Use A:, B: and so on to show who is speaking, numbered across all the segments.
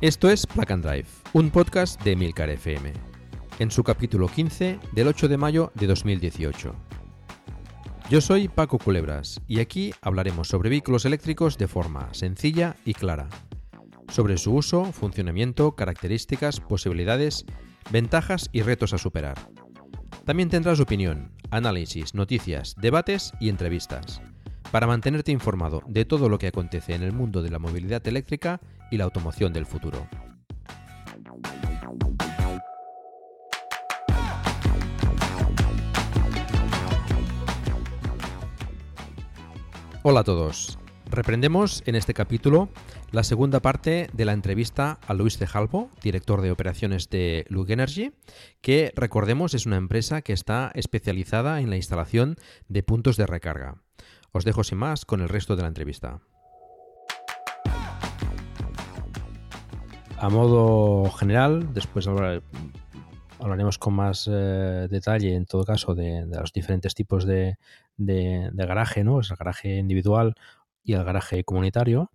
A: Esto es Plug and Drive, un podcast de Milcar FM, en su capítulo 15 del 8 de mayo de 2018. Yo soy Paco Culebras y aquí hablaremos sobre vehículos eléctricos de forma sencilla y clara, sobre su uso, funcionamiento, características, posibilidades, ventajas y retos a superar. También tendrás opinión, análisis, noticias, debates y entrevistas para mantenerte informado de todo lo que acontece en el mundo de la movilidad eléctrica y la automoción del futuro. Hola a todos. Reprendemos en este capítulo la segunda parte de la entrevista a Luis Cejalvo, director de operaciones de Lug Energy, que recordemos es una empresa que está especializada en la instalación de puntos de recarga. Os dejo sin más con el resto de la entrevista. A modo general, después hablaremos con más eh, detalle, en todo caso, de, los diferentes tipos de, garaje, ¿no? Es el garaje individual y el garaje comunitario.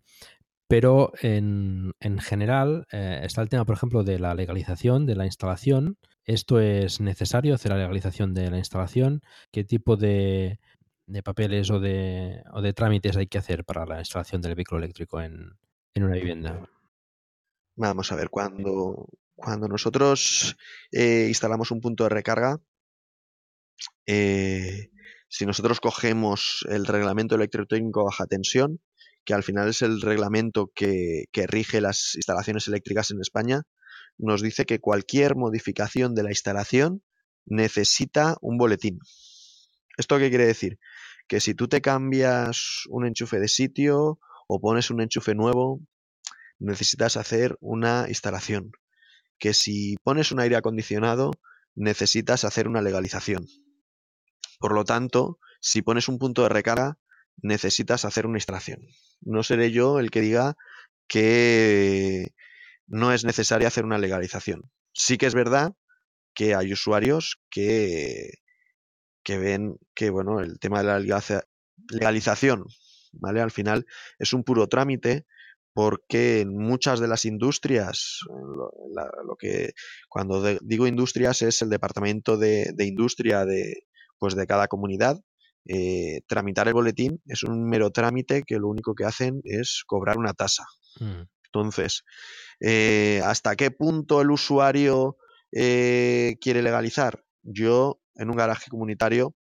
A: Pero en, general eh, está el tema, por ejemplo, de la legalización de la instalación. ¿Esto es necesario hacer la legalización de la instalación? ¿Qué tipo de, de papeles o de, o de trámites hay que hacer para la instalación del vehículo eléctrico en, una vivienda?
B: Vamos a ver, cuando, cuando nosotros eh, instalamos un punto de recarga, eh, si nosotros cogemos el reglamento electrotécnico baja tensión, que al final es el reglamento que, que rige las instalaciones eléctricas en España, nos dice que cualquier modificación de la instalación necesita un boletín. ¿Esto qué quiere decir? que si tú te cambias un enchufe de sitio o pones un enchufe nuevo, necesitas hacer una instalación. Que si pones un aire acondicionado, necesitas hacer una legalización. Por lo tanto, si pones un punto de recarga, necesitas hacer una instalación. No seré yo el que diga que no es necesario hacer una legalización. Sí que es verdad que hay usuarios que que ven que bueno, el tema de la legalización, ¿vale? Al final es un puro trámite porque en muchas de las industrias, lo, que cuando digo industrias es el departamento de, industria de, pues de cada comunidad, eh, tramitar el boletín es un mero trámite que lo único que hacen es cobrar una tasa. Mm. Entonces, eh, ¿hasta qué punto el usuario eh, quiere legalizar? Yo en un garaje comunitario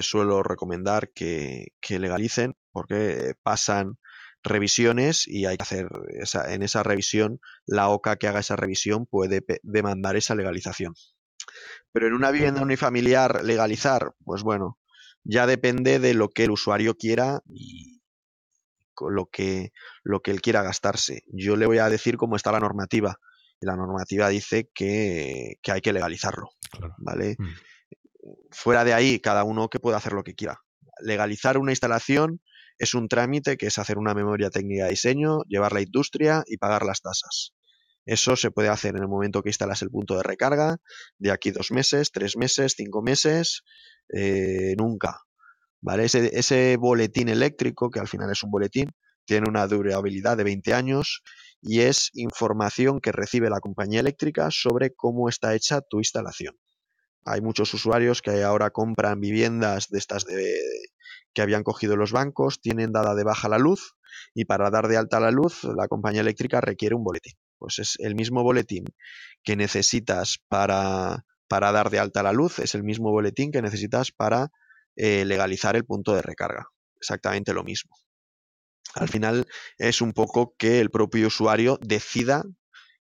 B: suelo recomendar que, legalicen porque pasan revisiones y hay que hacer esa, en esa revisión la OCA que haga esa revisión puede demandar esa legalización. Pero en una vivienda unifamiliar legalizar, pues bueno, ya depende de lo que el usuario quiera y lo que, lo que él quiera gastarse. Yo le voy a decir cómo está la normativa la normativa dice que, hay que legalizarlo. ¿Vale? Mm. Fuera de ahí, cada uno que pueda hacer lo que quiera. Legalizar una instalación es un trámite que es hacer una memoria técnica de diseño, llevar la industria y pagar las tasas. Eso se puede hacer en el momento que instalas el punto de recarga, de aquí dos meses, tres meses, cinco meses, eh, nunca. ¿Vale? Ese, ese boletín eléctrico, que al final es un boletín, tiene una durabilidad de 20 años y es información que recibe la compañía eléctrica sobre cómo está hecha tu instalación. Hay muchos usuarios que ahora compran viviendas de estas de, que habían cogido los bancos, tienen dada de baja la luz y para dar de alta la luz la compañía eléctrica requiere un boletín. Pues es el mismo boletín que necesitas para, para dar de alta la luz, es el mismo boletín que necesitas para eh, legalizar el punto de recarga. exactamente lo mismo. Al final es un poco que el propio usuario decida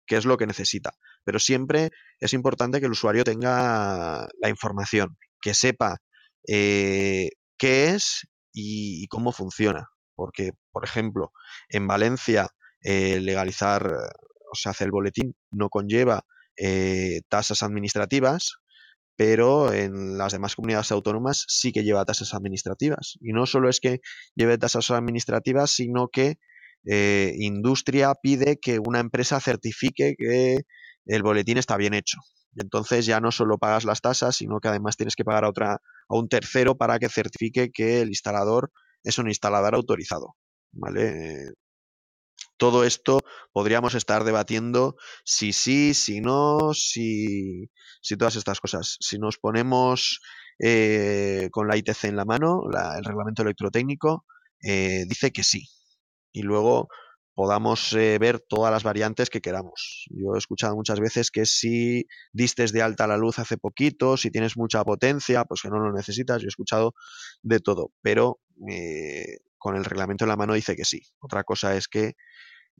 B: qué es lo que necesita. Pero siempre es importante que el usuario tenga la información, que sepa eh, qué es y, cómo funciona. Porque, por ejemplo, en Valencia eh, legalizar, o sea, hacer el boletín no conlleva eh, tasas administrativas, pero en las demás comunidades autónomas sí que lleva tasas administrativas. Y no solo es que lleve tasas administrativas, sino que eh, industria pide que una empresa certifique que el boletín está bien hecho. Entonces ya no solo pagas las tasas, sino que además tienes que pagar a, otra, a un tercero para que certifique que el instalador es un instalador autorizado. ¿Vale? todo esto podríamos estar debatiendo si sí, si no, si, si todas estas cosas. Si nos ponemos eh, con la ITC en la mano, el reglamento electrotécnico, eh, dice que sí. Y luego podamos eh, ver todas las variantes que queramos. Yo he escuchado muchas veces que si distes de alta la luz hace poquito, si tienes mucha potencia, pues que no lo necesitas. Yo he escuchado de todo, pero con el reglamento en la mano dice que sí. Otra cosa es que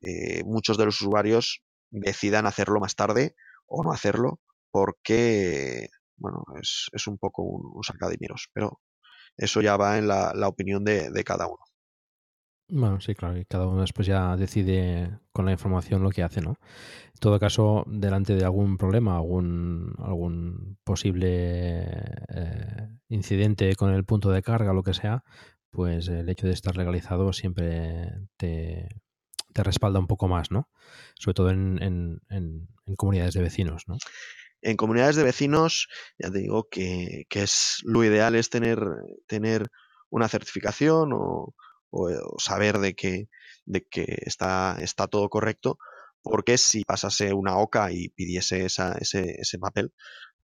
B: eh, muchos de los usuarios decidan hacerlo más tarde o no hacerlo porque, bueno, es, un poco un, un, pero eso ya va en la, opinión de, cada uno.
A: Bueno, sí, claro, y cada uno después ya decide con la información lo que hace, ¿no? En todo caso, delante de algún problema, algún, algún posible eh, incidente con el punto de carga, lo que sea, pues el hecho de estar legalizado siempre te, te respalda un poco más, ¿no? Sobre todo en, en, en, en comunidades de vecinos, ¿no?
B: En comunidades de vecinos, ya te digo que, que es lo ideal es tener, tener una certificación o, o, o, saber de que, de que está, está todo correcto, porque si pasase una OCA y pidiese esa, ese, ese papel,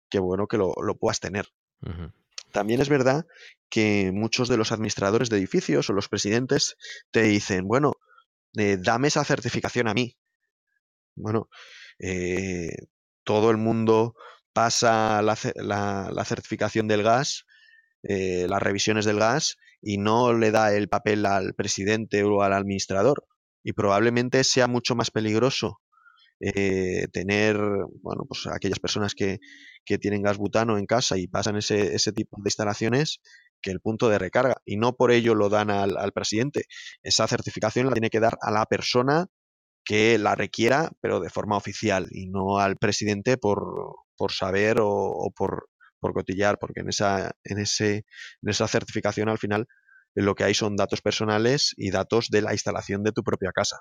B: qué bueno que lo, lo puedas tener. Uh -huh. También es verdad que muchos de los administradores de edificios o los presidentes te dicen, bueno, eh, dame esa certificación a mí. Bueno, eh, todo el mundo pasa la, la, la certificación del gas, eh, las revisiones del gas, y no le da el papel al presidente o al administrador. Y probablemente sea mucho más peligroso eh, tener, bueno, pues aquellas personas que, que, tienen gas butano en casa y pasan ese, ese tipo de instalaciones que el punto de recarga y no por ello lo dan al, al, presidente. Esa certificación la tiene que dar a la persona que la requiera, pero de forma oficial y no al presidente por, por saber o, o por, por, cotillar, porque en esa, en, ese, en esa certificación al final lo que hay son datos personales y datos de la instalación de tu propia casa.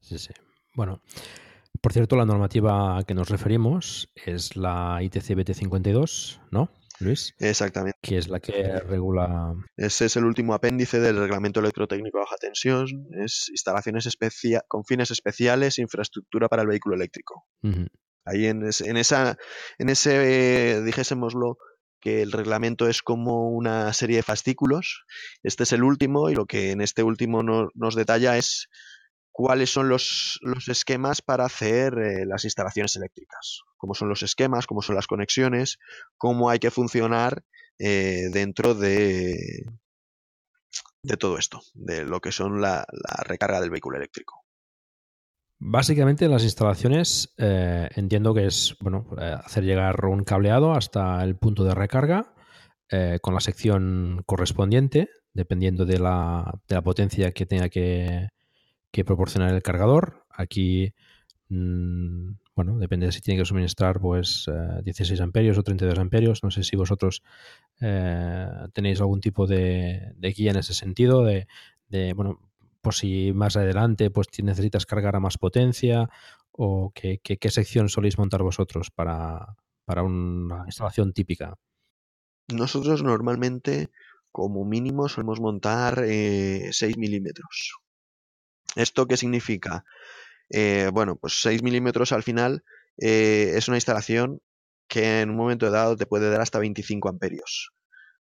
A: Sí, sí. Bueno, por cierto, la normativa a que nos referimos es la ITC BT52, ¿no? Luis.
B: Exactamente.
A: Que es la que regula.
B: Ese es el último apéndice del reglamento electrotécnico de baja tensión. Es instalaciones especia con fines especiales, infraestructura para el vehículo eléctrico. Uh -huh. Ahí en, esa, en ese, eh, dijésemoslo, que el reglamento es como una serie de fascículos. Este es el último y lo que en este último no, nos detalla es cuáles son los, los esquemas para hacer eh, las instalaciones eléctricas, cómo son los esquemas, cómo son las conexiones, cómo hay que funcionar eh, dentro de, de todo esto, de lo que son la recarga del vehículo eléctrico.
A: Básicamente las instalaciones eh, entiendo que es bueno eh, hacer llegar un cableado hasta el punto de recarga eh, con la sección correspondiente, dependiendo de la, de la potencia que tenga que, que proporcionar el cargador. Aquí, mmm, bueno, depende de si tiene que suministrar pues eh, 16 amperios o 32 amperios. No sé si vosotros eh, tenéis algún tipo de, de, guía en ese sentido, de, de, bueno, por si más adelante pues necesitas cargar a más potencia o qué, sección soléis montar vosotros para, para una instalación típica.
B: Nosotros normalmente como mínimo solemos montar eh, 6 milímetros ¿Esto qué significa? Eh, bueno, pues 6 milímetros al final eh, es una instalación que en un momento dado te puede dar hasta 25 amperios.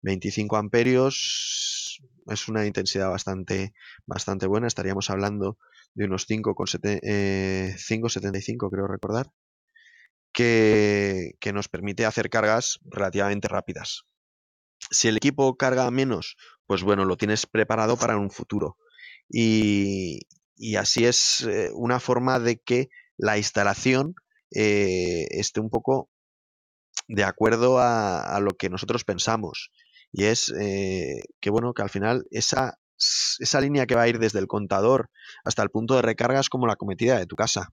B: 25 amperios es una intensidad bastante, bastante buena. Estaríamos hablando de unos 5,75 eh, creo recordar, que, que nos permite hacer cargas relativamente rápidas. Si el equipo carga menos pues bueno, lo tienes preparado para un futuro. Y, así es eh, una forma de que la instalación eh, esté un poco de acuerdo a, lo que nosotros pensamos. Y es eh, que, bueno, que al final esa, esa línea que va a ir desde el contador hasta el punto de recarga es como la cometida de tu casa.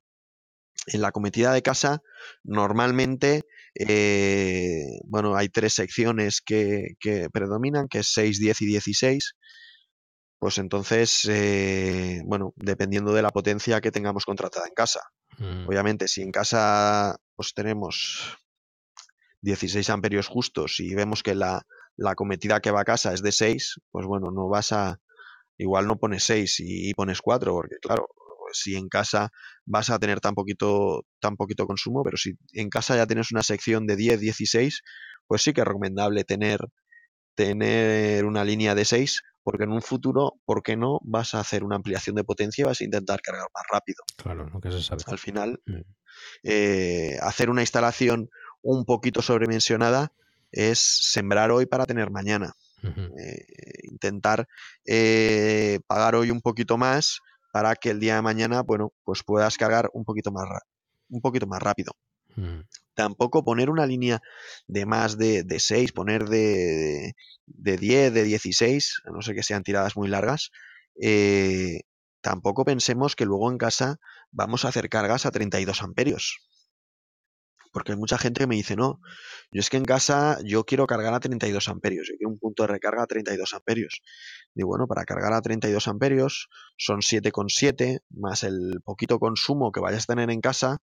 B: En la cometida de casa, normalmente, eh, bueno, hay tres secciones que, predominan, que es 6, 10 y 16. Pues entonces, eh, bueno, dependiendo de la potencia que tengamos contratada en casa. Mm. Obviamente, si en casa pues tenemos 16 amperios justos y vemos que la, la cometida que va a casa es de 6, pues bueno, no vas a, igual no pones 6 y, pones 4, porque claro, si en casa vas a tener tan poquito, tan poquito consumo, pero si en casa ya tienes una sección de 10, 16, pues sí que es recomendable tener, tener una línea de 6, porque en un futuro, ¿por qué no? Vas a hacer una ampliación de potencia y vas a intentar cargar más rápido.
A: Claro, lo que se sabe.
B: Al final, mm. eh, hacer una instalación un poquito sobredimensionada es sembrar hoy para tener mañana. Eh, intentar eh, pagar hoy un poquito más para que el día de mañana, bueno, pues puedas cargar un poquito más, un poquito más rápido. Tampoco poner una línea de más de, de 6, poner de, de, 10, de 16, a no sé que sean tiradas muy largas, eh, tampoco pensemos que luego en casa vamos a hacer cargas a 32 amperios porque hay mucha gente que me dice, no, yo es que en casa yo quiero cargar a 32 amperios, yo quiero un punto de recarga a 32 amperios. Y bueno, para cargar a 32 amperios son 7,7 más el poquito consumo que vayas a tener en casa,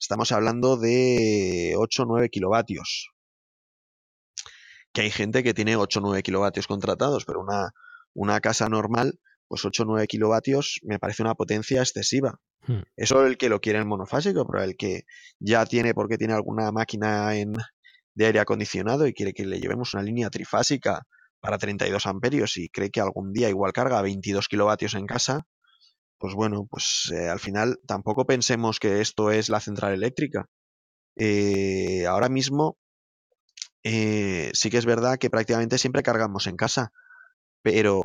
B: estamos hablando de 8 o 9 kilovatios. Que hay gente que tiene 8 o 9 kilovatios contratados, pero una, una casa normal, pues 8 o 9 kilovatios me parece una potencia excesiva. Hmm. Eso el que lo quiere en monofásico, pero el que ya tiene porque tiene alguna máquina en, de aire acondicionado y quiere que le llevemos una línea trifásica para 32 amperios y cree que algún día igual carga 22 kilovatios en casa, pues bueno, pues eh, al final tampoco pensemos que esto es la central eléctrica. Eh, ahora mismo eh, sí que es verdad que prácticamente siempre cargamos en casa, pero,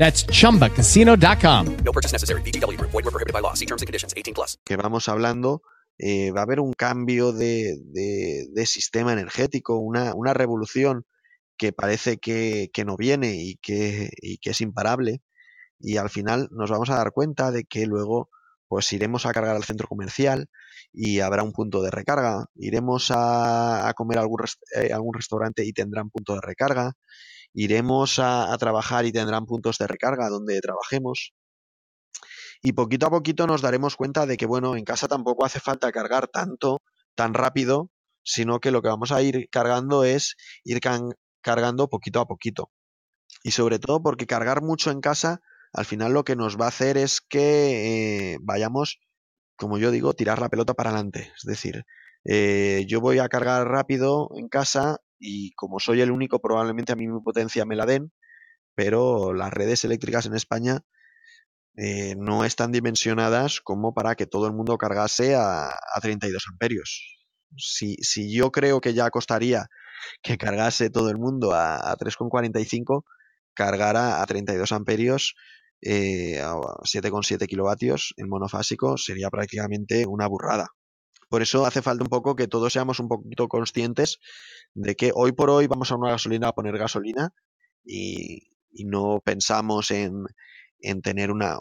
C: That's chumbacasino.com.
B: No purchase necessary. BGW. Void were prohibited by law. See terms and conditions 18 plus. Que vamos hablando, eh, va a haber un cambio de, de, de sistema energético, una, una revolución que parece que, que no viene y que, y que es imparable. Y al final nos vamos a dar cuenta de que luego pues iremos a cargar al centro comercial y habrá un punto de recarga. Iremos a, a comer a algún, rest, eh, algún restaurante y tendrán punto de recarga iremos a, trabajar y tendrán puntos de recarga donde trabajemos. Y poquito a poquito nos daremos cuenta de que, bueno, en casa tampoco hace falta cargar tanto, tan rápido, sino que lo que vamos a ir cargando es ir cargando poquito a poquito. Y sobre todo porque cargar mucho en casa, al final lo que nos va a hacer es que eh, vayamos, como yo digo, tirar la pelota para adelante. Es decir, eh, yo voy a cargar rápido en casa y como soy el único, probablemente a mí mi potencia me la den, pero las redes eléctricas en España eh, no están dimensionadas como para que todo el mundo cargase a, a 32 amperios. Si, si, yo creo que ya costaría que cargase todo el mundo a, a 3,45, cargar a, 32 amperios eh, a 7,7 kilovatios en monofásico sería prácticamente una burrada. Por eso hace falta un poco que todos seamos un poquito conscientes de que hoy por hoy vamos a una gasolina a poner gasolina y, no pensamos en, tener una,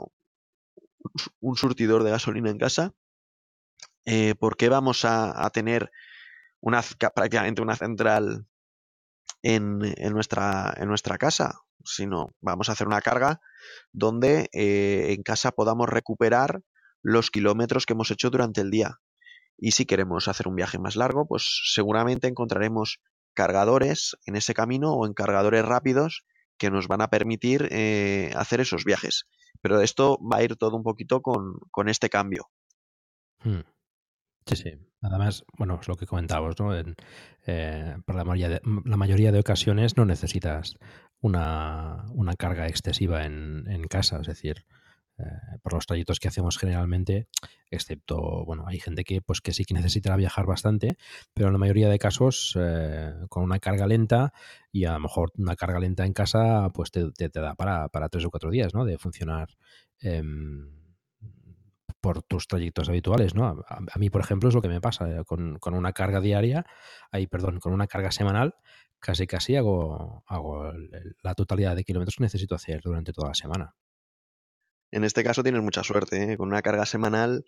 B: un surtidor de gasolina en casa, eh, ¿por qué vamos a, tener una, prácticamente una central en, nuestra, en nuestra casa? Sino vamos a hacer una carga donde eh, en casa podamos recuperar los kilómetros que hemos hecho durante el día. Y si queremos hacer un viaje más largo, pues seguramente encontraremos cargadores en ese camino o en cargadores rápidos que nos van a permitir eh, hacer esos viajes. Pero esto va a ir todo un poquito con, este cambio.
A: Hmm. Sí, sí. Además, bueno, es lo que comentábamos, ¿no? Eh, para la mayoría, de, la mayoría de ocasiones no necesitas una, carga excesiva en, en casa, es decir, por los trayectos que hacemos generalmente, excepto, bueno, hay gente que, pues, que sí que necesitará viajar bastante, pero en la mayoría de casos eh, con una carga lenta y a lo mejor una carga lenta en casa, pues te, da para, tres o cuatro días, ¿no? De funcionar em, por tus trayectos habituales, ¿no? A, mí, por ejemplo, es lo que me pasa eh, con, una carga diaria, ahí, perdón, con una carga semanal, casi casi hago, hago la totalidad de kilómetros que necesito hacer durante toda la semana.
B: En este caso tienes mucha suerte, ¿eh? con una carga semanal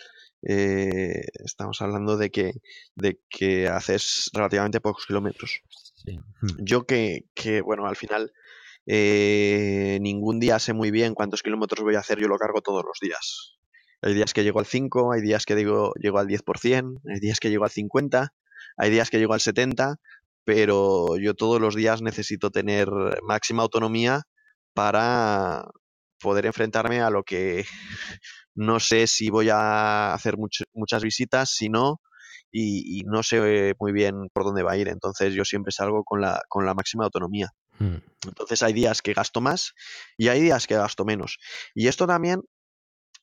B: eh, estamos hablando de que, de que haces relativamente pocos kilómetros. Yo que, que, bueno, al final eh, ningún día sé muy bien cuántos kilómetros voy a hacer, yo lo cargo todos los días. Hay días que llego al 5, hay días que digo, llego al 10%, hay días que llego al 50, hay días que llego al 70, pero yo todos los días necesito tener máxima autonomía para, poder enfrentarme a lo que no sé si voy a hacer muchas visitas, si no, y, no sé muy bien por dónde va a ir. Entonces yo siempre salgo con la, con la máxima autonomía. Hmm. Entonces hay días que gasto más y hay días que gasto menos. Y esto también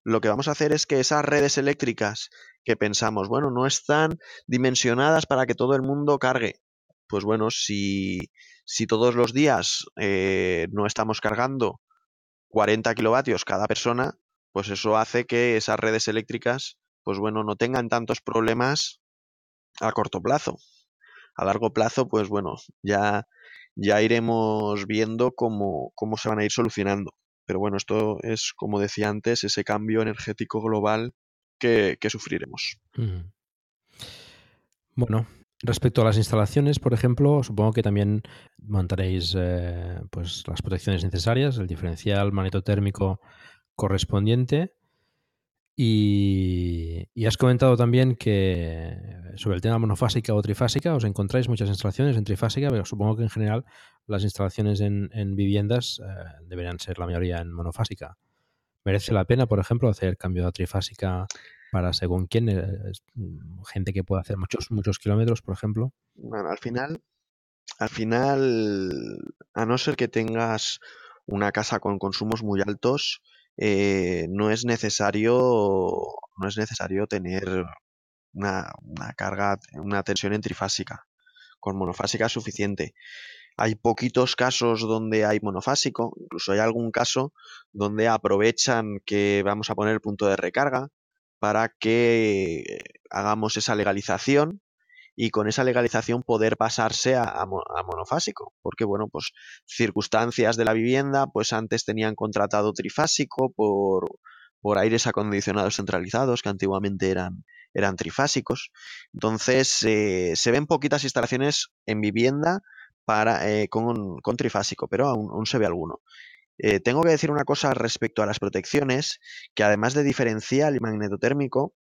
B: lo que vamos a hacer es que esas redes eléctricas que pensamos, bueno, no están dimensionadas para que todo el mundo cargue. Pues bueno, si, si todos los días eh, no estamos cargando 40 kilovatios cada persona, pues eso hace que esas redes eléctricas, pues bueno, no tengan tantos problemas a corto plazo. A largo plazo, pues bueno, ya, ya iremos viendo cómo, cómo se van a ir solucionando. Pero bueno, esto es, como decía antes, ese cambio energético global que, sufriremos.
A: Bueno, Respecto a las instalaciones, por ejemplo, supongo que también montaréis eh, pues, las protecciones necesarias, el diferencial magnetotérmico correspondiente. Y, has comentado también que sobre el tema monofásica o trifásica os encontráis muchas instalaciones en trifásica, pero supongo que en general las instalaciones en, viviendas eh, deberían ser la mayoría en monofásica. ¿Merece la pena, por ejemplo, hacer cambio a trifásica para según quién, eh, mm, gente que puede hacer muchos, muchos kilómetros, por ejemplo.
B: Bueno, al final, al final, a no ser que tengas una casa con consumos muy altos, eh, no es necesario, no es necesario tener una, una carga, una tensión en trifásica. Con monofásica es suficiente. Hay poquitos casos donde hay monofásico, incluso hay algún caso donde aprovechan que vamos a poner el punto de recarga para que hagamos esa legalización y con esa legalización poder pasarse a, monofásico. Porque, bueno, pues circunstancias de la vivienda, pues antes tenían contratado trifásico por, por aires acondicionados centralizados, que antiguamente eran, eran trifásicos. Entonces, eh, se ven poquitas instalaciones en vivienda para, eh, con, con, trifásico, pero aún se ve alguno. Eh, tengo que decir una cosa respecto a las protecciones, que además de diferencial y magnetotérmico,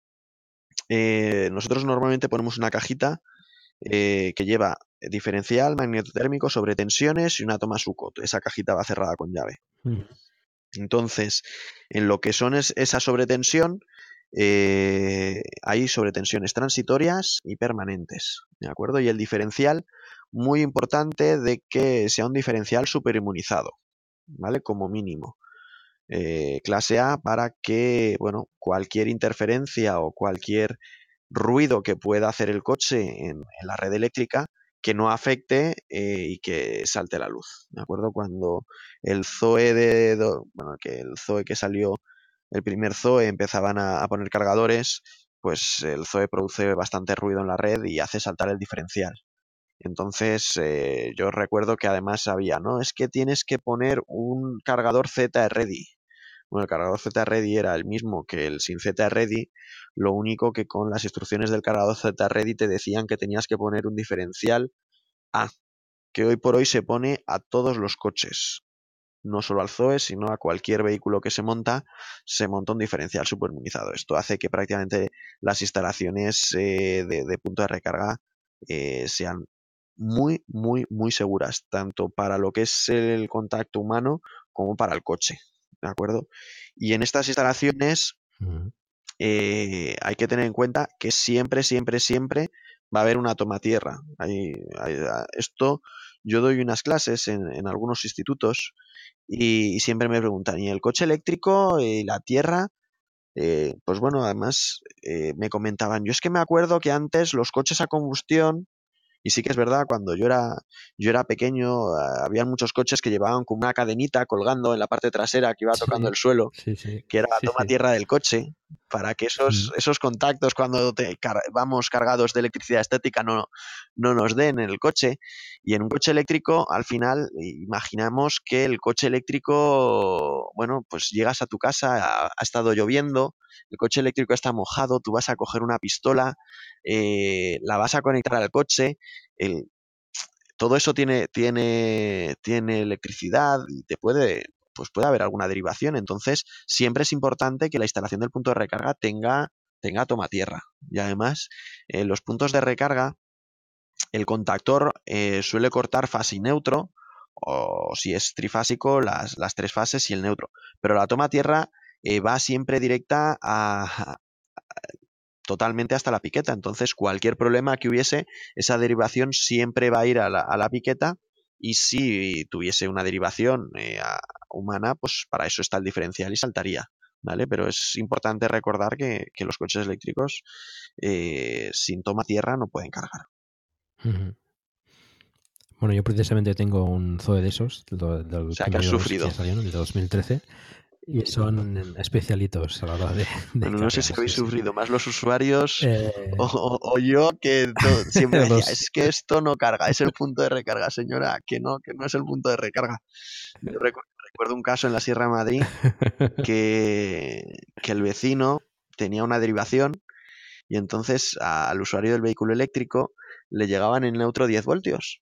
B: eh, nosotros normalmente ponemos una cajita eh, que lleva diferencial, magnetotérmico, sobre tensiones y una toma sucot. Esa cajita va cerrada con llave. Mm. Entonces, en lo que son esa sobretensión, hay sobretensiones transitorias y permanentes. ¿De acuerdo? Y el diferencial, muy importante de que sea un diferencial superinmunizado. ¿Vale? Como mínimo. Eh, clase A para que, bueno, cualquier interferencia o cualquier ruido que pueda hacer el coche en, la red eléctrica que no afecte eh, y que salte la luz, ¿de acuerdo? Cuando el Zoe de, bueno, que el Zoe que salió, el primer Zoe empezaban a, poner cargadores, pues el Zoe produce bastante ruido en la red y hace saltar el diferencial. Entonces, eh, yo recuerdo que además había, ¿no? Es que tienes que poner un cargador Z ready. Bueno, el cargador Z ready era el mismo que el sin Z ready, lo único que con las instrucciones del cargador Z ready te decían que tenías que poner un diferencial A, que hoy por hoy se pone a todos los coches no solo al Zoe, sino a cualquier vehículo que se monta, se monta un diferencial superminizado. Esto hace que prácticamente las instalaciones eh, de, punto de recarga eh, sean muy, muy, muy seguras, tanto para lo que es el contacto humano como para el coche. ¿De acuerdo? Y en estas instalaciones eh, hay que tener en cuenta que siempre, siempre, siempre va a haber una toma tierra. esto yo doy unas clases en, algunos institutos y, siempre me preguntan, ¿y el coche eléctrico y la tierra? Eh, pues bueno, además eh, me comentaban, yo es que me acuerdo que antes los coches a combustión y sí que es verdad, cuando yo era, yo era pequeño, ah, había muchos coches que llevaban como una cadenita colgando en la parte trasera que iba tocando el suelo, que era la toma tierra del coche, para que esos, mm. esos contactos cuando te vamos cargados de electricidad estática no, no nos den en el coche. Y en un coche eléctrico, al final, imaginamos que el coche eléctrico, bueno, pues llegas a tu casa, ha, ha estado lloviendo, el coche eléctrico está mojado, tú vas a coger una pistola, eh, la vas a conectar al coche, el, todo eso tiene, tiene, tiene electricidad y te puede, pues puede haber alguna derivación. Entonces, siempre es importante que la instalación del punto de recarga tenga, tenga toma tierra. Y además, en los puntos de recarga, el contactor eh, suele cortar fase y neutro, o si es trifásico, las, las, tres fases y el neutro. Pero la toma tierra eh, va siempre directa a, totalmente hasta la piqueta. Entonces, cualquier problema que hubiese, esa derivación siempre va a ir a la, piqueta y si tuviese una derivación eh, humana, pues para eso está el diferencial y saltaría. ¿Vale? Pero es importante recordar que, los coches eléctricos eh, sin toma tierra no pueden cargar.
A: Bueno, yo precisamente tengo un Zoe de esos, del,
B: o sea, que has sufrido.
A: de 2013. Y son especialitos a la hora de.
B: no sé si habéis sufrido más los usuarios eh, o, yo que siempre decía, es que esto no carga, es el punto de recarga, señora, que no, que no es el punto de recarga. recuerdo, un caso en la Sierra de Madrid que, que el vecino tenía una derivación y entonces al usuario del vehículo eléctrico le llegaban en neutro 10 voltios.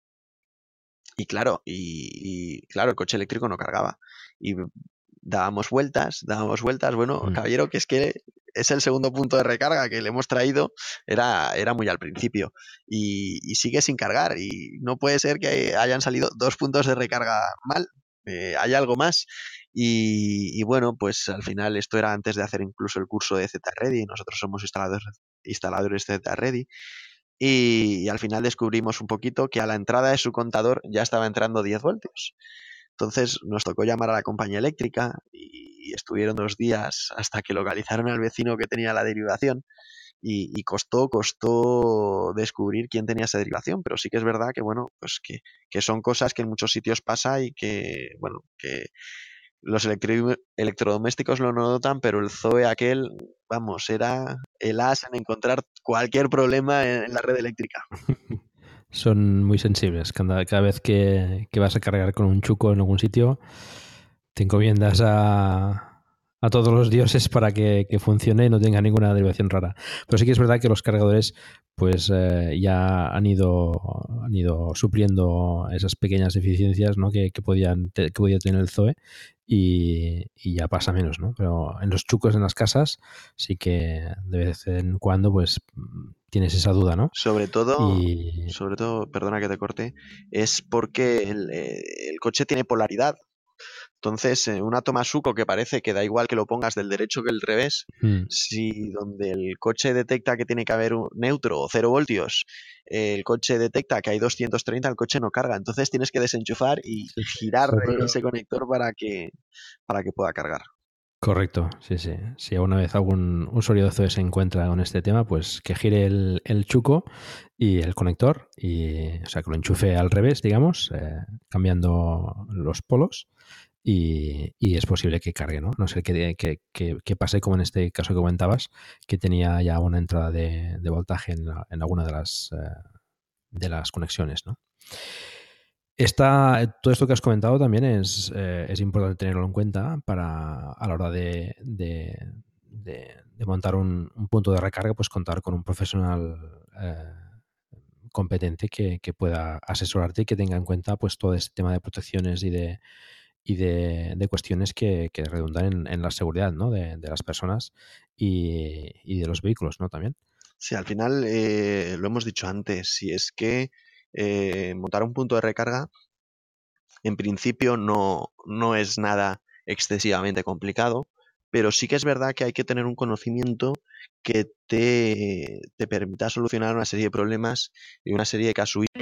B: Y claro, y, claro, el coche eléctrico no cargaba. Y dábamos vueltas, dábamos vueltas. Bueno, mm. caballero, que es que es el segundo punto de recarga que le hemos traído, era, era muy al principio. Y, sigue sin cargar. Y no puede ser que hayan salido dos puntos de recarga mal. Eh, hay algo más. Y, bueno, pues al final esto era antes de hacer incluso el curso de Z-Ready. Nosotros somos instaladores, instaladores Z-Ready. Y, y, al final descubrimos un poquito que a la entrada de su contador ya estaba entrando 10 voltios. Entonces nos tocó llamar a la compañía eléctrica y estuvieron dos días hasta que localizaron al vecino que tenía la derivación y, costó, costó descubrir quién tenía esa derivación, pero sí que es verdad que, bueno, pues que, que son cosas que en muchos sitios pasa y que, bueno, que los electrodomésticos lo notan, pero el Zoe aquel, vamos, era el as en encontrar cualquier problema en la red eléctrica.
A: son muy sensibles. Cada, cada vez que, vas a cargar con un chuco en algún sitio, te encomiendas a, a todos los dioses para que, funcione y no tenga ninguna derivación rara. Pero sí que es verdad que los cargadores pues eh, ya han ido, han ido supliendo esas pequeñas deficiencias ¿no? que, podían, que podía tener el Zoe y, ya pasa menos, ¿no? Pero en los chucos en las casas sí que de vez en cuando pues tienes esa duda, ¿no?
B: Sobre todo, sobre todo, perdona que te corte, es porque el, eh, el coche tiene polaridad. Entonces, eh, una toma suco que parece que da igual que lo pongas del derecho que del revés, hmm. si donde el coche detecta que tiene que haber un neutro o cero voltios, el coche detecta que hay 230, el coche no carga. Entonces tienes que desenchufar y girar ese conector para que, para que pueda cargar.
A: Correcto, sí, sí. Si alguna vez algún usuario de se encuentra con este tema, pues que gire el, el chuco y el conector, y, o sea, que lo enchufe al revés, digamos, eh, cambiando los polos y, es posible que cargue, ¿no? No sé qué, qué, pase como en este caso que comentabas, que tenía ya una entrada de, voltaje en, alguna de las, eh, de las conexiones, ¿no? Esta, todo esto que has comentado también es, eh, es importante tenerlo en cuenta para a la hora de, de, montar un, punto de recarga, pues contar con un profesional eh, competente que, pueda asesorarte y que tenga en cuenta pues todo este tema de protecciones y de y de, cuestiones que, redundan en, la seguridad ¿no? de, las personas y, y, de los vehículos ¿no? también.
B: Sí, al final eh, lo hemos dicho antes, si es que eh, montar un punto de recarga en principio no, no es nada excesivamente complicado, pero sí que es verdad que hay que tener un conocimiento que te, te permita solucionar una serie de problemas y una serie de casuísticas.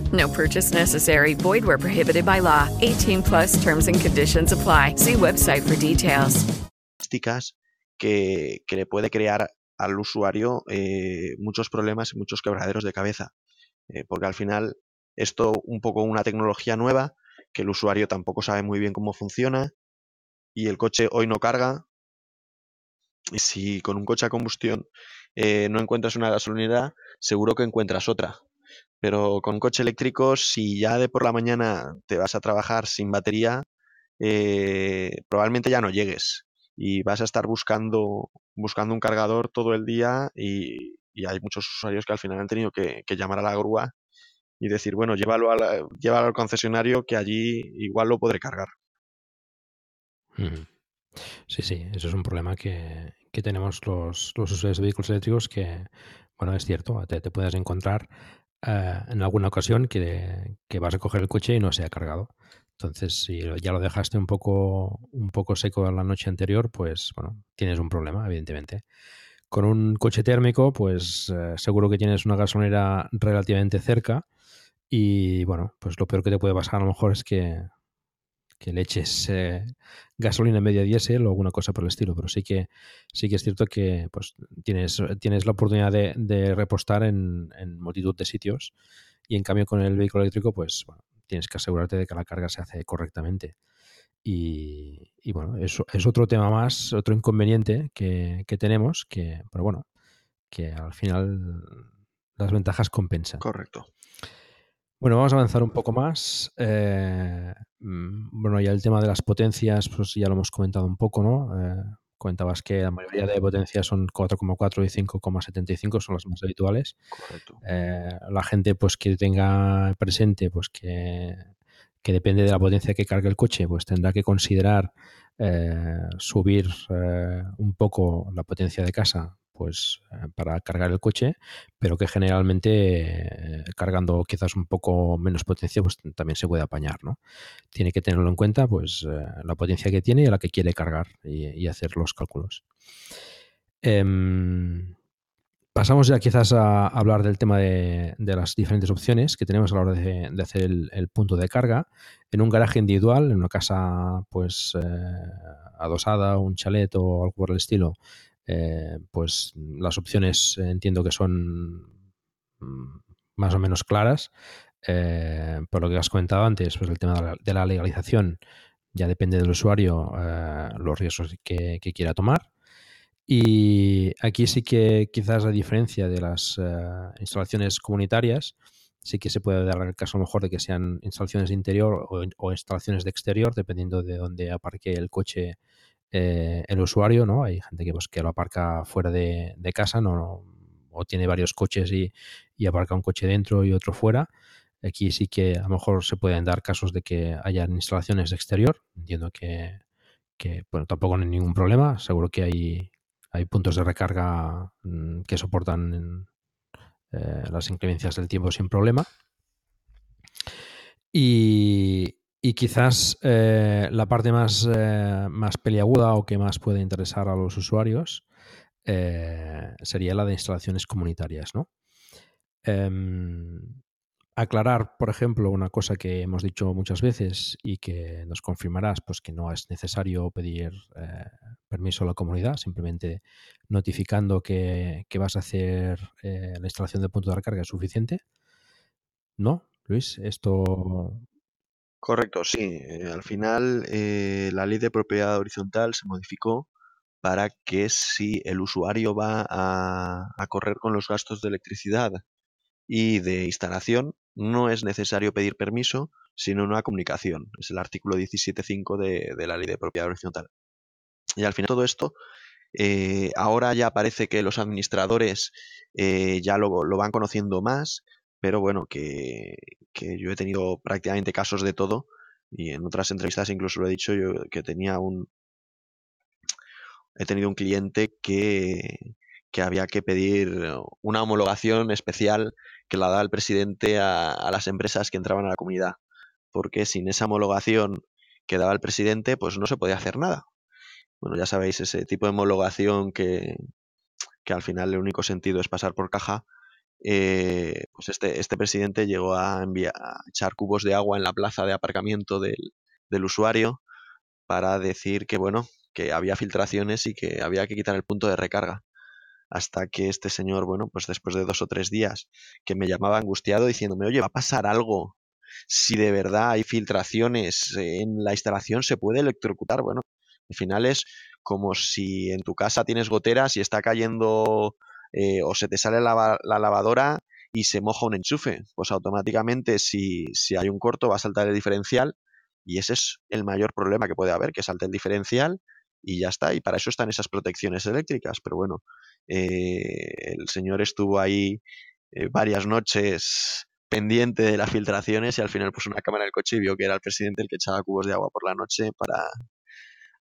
D: No purchase necessary. Void where prohibited by law. 18 plus terms and conditions apply. See website for details.
B: Que, que le puede crear al usuario eh, muchos problemas y muchos quebraderos de cabeza. Eh, porque al final esto un poco una tecnología nueva que el usuario tampoco sabe muy bien cómo funciona y el coche hoy no carga. Y si con un coche a combustión eh, no encuentras una gasolinera, seguro que encuentras otra. Pero con coche eléctrico, si ya de por la mañana te vas a trabajar sin batería, probablemente ya no llegues y vas a estar buscando, buscando un cargador todo el día y, hay muchos usuarios que al final han tenido que, llamar a la grúa y decir, bueno, llévalo, al concesionario que allí igual lo podré cargar.
A: Sí, sí, eso es un problema que, tenemos los, los, usuarios de vehículos eléctricos que, bueno, es cierto, te, puedes encontrar eh, en alguna ocasión que, que, vas a coger el coche y no se ha cargado. Entonces, si ya lo dejaste un poco, un poco seco la noche anterior, pues bueno, tienes un problema, evidentemente. Con un coche térmico, pues eh, seguro que tienes una gasolinera relativamente cerca y bueno, pues lo peor que te puede pasar a lo mejor es que, que le eches eh, gasolina media diésel o alguna cosa por el estilo, pero sí que sí que es cierto que pues tienes, tienes la oportunidad de, de repostar en, en multitud de sitios y en cambio con el vehículo eléctrico, pues bueno, tienes que asegurarte de que la carga se hace correctamente. Y, bueno, eso es otro tema más, otro inconveniente que, tenemos, que, pero bueno, que al final las ventajas compensan.
B: Correcto.
A: Bueno, vamos a avanzar un poco más. Eh, mm, bueno, ya el tema de las potencias, pues ya lo hemos comentado un poco, ¿no? Eh, comentabas que la mayoría de potencias son 4,4 y 5,75 son las más habituales.
B: Correcto.
A: Eh, la gente pues que tenga presente pues que, depende de la potencia que cargue el coche, pues tendrá que considerar subir un poco la potencia de casa pues eh, para cargar el coche, pero que generalmente eh, cargando quizás un poco menos potencia, pues también se puede apañar, ¿no? Tiene que tenerlo en cuenta, pues eh, la potencia que tiene y a la que quiere cargar y, hacer los cálculos. Em, pasamos ya quizás a hablar del tema de, las diferentes opciones que tenemos a la hora de, hacer el, punto de carga en un garaje individual, en una casa pues adosada, un chalet o algo por el estilo. Eh, pues las opciones entiendo que son mm, más o menos claras. Eh, por lo que has comentado antes, pues el tema de la, legalización ya depende del usuario eh, los riesgos que, quiera tomar. Y aquí sí que quizás a diferencia de las instalaciones comunitarias, sí que se puede dar el caso mejor de que sean instalaciones de interior o, o instalaciones de exterior, dependiendo de dónde aparque el coche eh, el usuario, ¿no? Hay gente que, pues, lo aparca fuera de, casa, ¿no? o tiene varios coches y, aparca un coche dentro y otro fuera. Aquí sí que a lo mejor se pueden dar casos de que hayan instalaciones de exterior. Entiendo que, tampoco hay ningún problema. Seguro que hay, hay puntos de recarga mm, que soportan eh, las inclemencias del tiempo sin problema. Y, quizás eh, la parte más, eh, más peliaguda o que más puede interesar a los usuarios sería la de instalaciones comunitarias, ¿no? Em, aclarar, por ejemplo, una cosa que hemos dicho muchas veces y que nos confirmarás, pues que no es necesario pedir eh, permiso a la comunidad, simplemente notificando que, vas a hacer eh, la instalación de punto de recarga es suficiente. ¿No, Luis? Esto...
B: Correcto, sí. Eh, al final la ley de propiedad horizontal se modificó para que si el usuario va a correr con los gastos de electricidad y de instalación, no es necesario pedir permiso, sino una comunicación. Es el artículo 17.5 de, de la ley de propiedad horizontal. Y al final todo esto, eh, ahora ya parece que los administradores eh, ya lo, van conociendo más, pero bueno, que, yo he tenido prácticamente casos de todo y en otras entrevistas incluso lo he dicho yo que tenía un he tenido un cliente que, que había que pedir una homologación especial que la da el presidente a, las empresas que entraban a la comunidad, porque sin esa homologación que daba el presidente, pues no se podía hacer nada. Bueno, ya sabéis, ese tipo de homologación que, que al final el único sentido es pasar por caja, eh, pues este, este presidente llegó a, enviar, a echar cubos de agua en la plaza de aparcamiento del, del usuario para decir que, bueno, que había filtraciones y que había que quitar el punto de recarga hasta que este señor, bueno, pues después de dos o tres días que me llamaba angustiado diciéndome, oye, va a pasar algo, si de verdad hay filtraciones en la instalación, se puede electrocutar. Bueno, al final es como si en tu casa tienes goteras y está cayendo eh, o se te sale la, la, lavadora y se moja un enchufe. Pues automáticamente si, si hay un corto va a saltar el diferencial y ese es el mayor problema que puede haber, que salte el diferencial y ya está. Y para eso están esas protecciones eléctricas. Pero bueno, eh, el señor estuvo ahí eh, varias noches pendiente de las filtraciones y al final puso una cámara en el coche y vio que era el presidente el que echaba cubos de agua por la noche para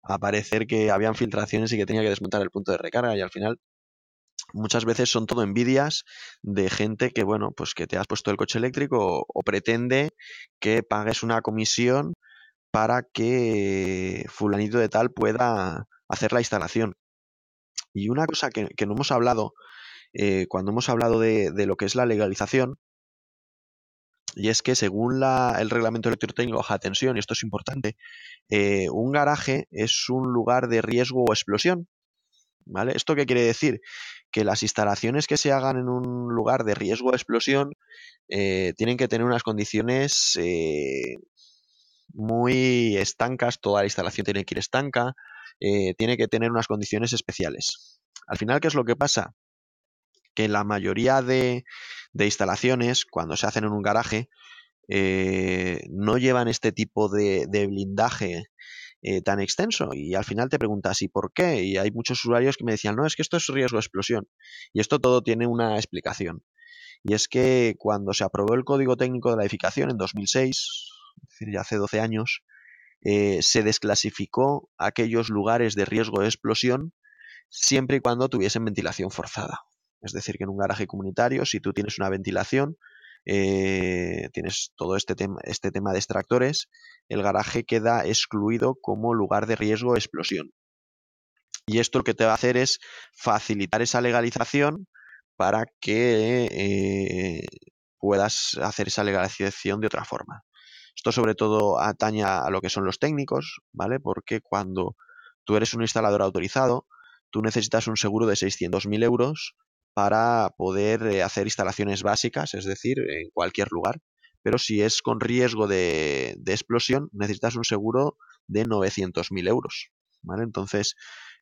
B: aparecer que habían filtraciones y que tenía que desmontar el punto de recarga y al final muchas veces son todo envidias de gente que bueno pues que te has puesto el coche eléctrico o pretende que pagues una comisión para que fulanito de tal pueda hacer la instalación. Y una cosa que, no hemos hablado eh, cuando hemos hablado de, lo que es la legalización, y es que según la, el reglamento electrotécnico baja tensión, y esto es importante, eh, un garaje es un lugar de riesgo o explosión. ¿Vale? ¿Esto qué quiere decir? Que las instalaciones que se hagan en un lugar de riesgo o explosión eh, tienen que tener unas condiciones muy estancas, toda la instalación tiene que ir estanca, eh, tiene que tener unas condiciones especiales. Al final, ¿qué es lo que pasa? Que la mayoría de, instalaciones, cuando se hacen en un garaje, eh, no llevan este tipo de, blindaje eh, tan extenso. Y al final te preguntas, ¿y por qué? Y hay muchos usuarios que me decían, no, es que esto es riesgo de explosión. Y esto todo tiene una explicación. Y es que cuando se aprobó el Código Técnico de la Edificación en 2006, es decir, ya hace 12 años, eh, se desclasificó aquellos lugares de riesgo de explosión siempre y cuando tuviesen ventilación forzada. Es decir, que en un garaje comunitario, si tú tienes una ventilación, eh, tienes todo este, tema, este tema de extractores, el garaje queda excluido como lugar de riesgo de explosión. Y esto lo que te va a hacer es facilitar esa legalización para que eh, puedas hacer esa legalización de otra forma. Esto sobre todo atañe a lo que son los técnicos, ¿vale? Porque cuando tú eres un instalador autorizado, tú necesitas un seguro de 600.000 euros para poder eh, hacer instalaciones básicas, es decir, en cualquier lugar. Pero si es con riesgo de, explosión, necesitas un seguro de 900.000 euros. ¿vale? Entonces,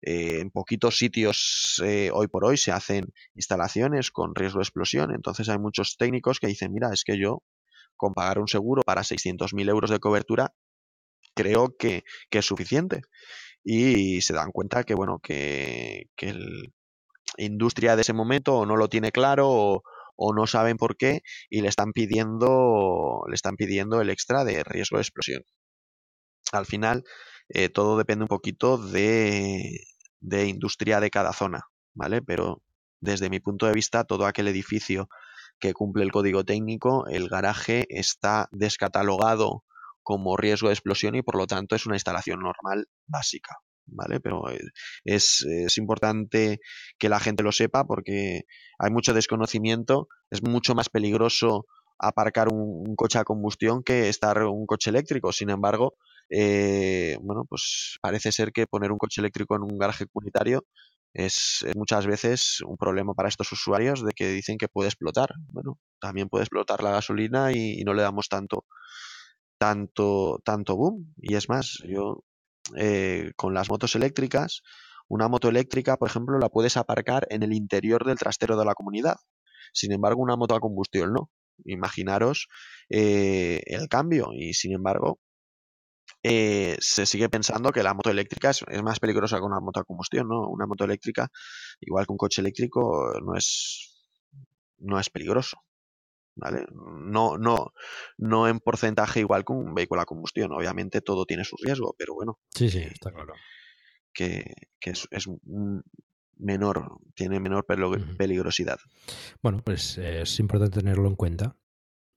B: eh, en poquitos sitios eh, hoy por hoy se hacen instalaciones con riesgo de explosión. Entonces hay muchos técnicos que dicen, mira, es que yo con pagar un seguro para 600.000 euros de cobertura, creo que, es suficiente. Y se dan cuenta que, bueno, que, que la industria de ese momento o no lo tiene claro o, no saben por qué y le están pidiendo le están pidiendo el extra de riesgo de explosión. Al final, eh, todo depende un poquito de, de industria de cada zona, ¿vale? Pero desde mi punto de vista, todo aquel edificio que cumple el código técnico, el garaje está descatalogado como riesgo de explosión y por lo tanto es una instalación normal básica. ¿Vale? Pero es, es, importante que la gente lo sepa porque hay mucho desconocimiento, es mucho más peligroso aparcar un, coche a combustión que estar un coche eléctrico. Sin embargo, eh, bueno, pues parece ser que poner un coche eléctrico en un garaje comunitario es, es, muchas veces un problema para estos usuarios de que dicen que puede explotar. Bueno, también puede explotar la gasolina y, y no le damos tanto, tanto, tanto boom. Y es más, yo eh, con las motos eléctricas, una moto eléctrica, por ejemplo, la puedes aparcar en el interior del trastero de la comunidad. Sin embargo, una moto a combustión no. Imaginaros eh, el cambio. Y sin embargo, eh, se sigue pensando que la moto eléctrica es, es, más peligrosa que una moto a combustión, ¿no? Una moto eléctrica, igual que un coche eléctrico, no es, no es peligroso. ¿Vale? No, no, no en porcentaje igual que un vehículo a combustión. Obviamente todo tiene su riesgo, pero bueno.
A: Sí, sí, está claro.
B: Que, que es, es, menor, tiene menor peligrosidad.
A: Bueno, pues eh, es importante tenerlo en cuenta.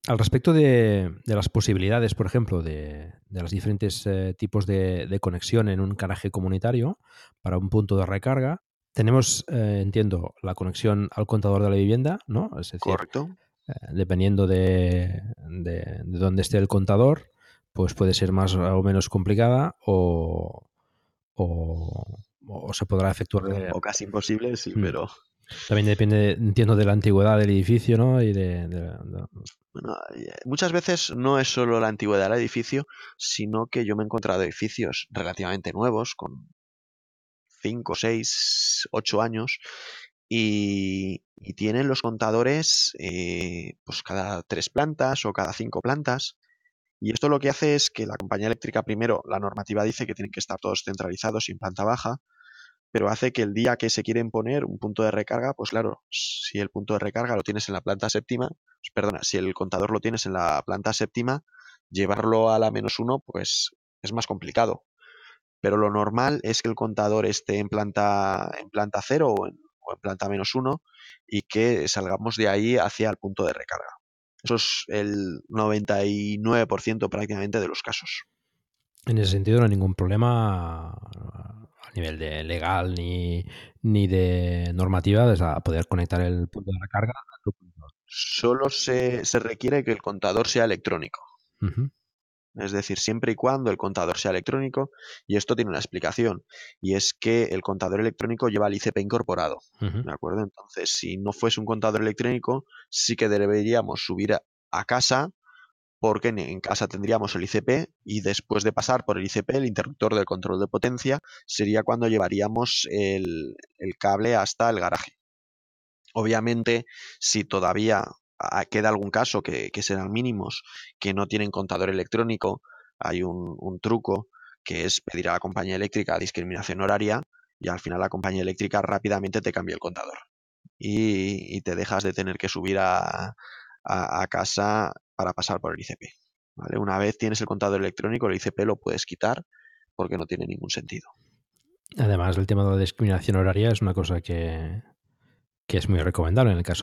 A: Al respecto de, de, las posibilidades, por ejemplo, de, de los diferentes eh, tipos de, de, conexión en un garaje comunitario para un punto de recarga, tenemos, eh, entiendo, la conexión al contador de la vivienda, ¿no? Es decir,
B: Correcto.
A: Eh, dependiendo de, de, dónde esté el contador, pues puede ser más o menos complicada o, o, o se podrá efectuar.
B: O casi imposible, sí, mm. pero.
A: También depende, entiendo, de la antigüedad del edificio, ¿no? Y de, de, de,
B: bueno, muchas veces no es solo la antigüedad del edificio, sino que yo me he encontrado edificios relativamente nuevos, con 5, 6, 8 años, y, tienen los contadores eh, pues cada tres plantas o cada cinco plantas. Y esto lo que hace es que la compañía eléctrica, primero, la normativa dice que tienen que estar todos centralizados y en planta baja, pero hace que el día que se quieren poner un punto de recarga, pues claro, si el punto de recarga lo tienes en la planta séptima, pues perdona, si el contador lo tienes en la planta séptima, llevarlo a la menos uno, pues es más complicado. Pero lo normal es que el contador esté en planta, en planta cero o en, o en planta menos uno y que salgamos de ahí hacia el punto de recarga. Eso es el 99% prácticamente de los casos.
A: En ese sentido no hay ningún problema a nivel de legal ni, ni de normativa a poder conectar el punto de recarga a tu punto.
B: Solo se, se requiere que el contador sea electrónico.
A: Uh -huh.
B: Es decir, siempre y cuando el contador sea electrónico, y esto tiene una explicación, y es que el contador electrónico lleva el ICP incorporado.
A: Uh -huh.
B: ¿De acuerdo? Entonces, si no fuese un contador electrónico, sí que deberíamos subir a, a casa porque en casa tendríamos el ICP y después de pasar por el ICP, el interruptor del control de potencia, sería cuando llevaríamos el, el cable hasta el garaje. Obviamente, si todavía queda algún caso que, que, serán mínimos, que no tienen contador electrónico, hay un, truco que es pedir a la compañía eléctrica discriminación horaria y al final la compañía eléctrica rápidamente te cambia el contador y, y te dejas de tener que subir a, a, a casa para pasar por el ICP. ¿vale? Una vez tienes el contador electrónico, el ICP lo puedes quitar porque no tiene ningún sentido.
A: Además, el tema de la discriminación horaria es una cosa que, que es muy recomendable en el caso.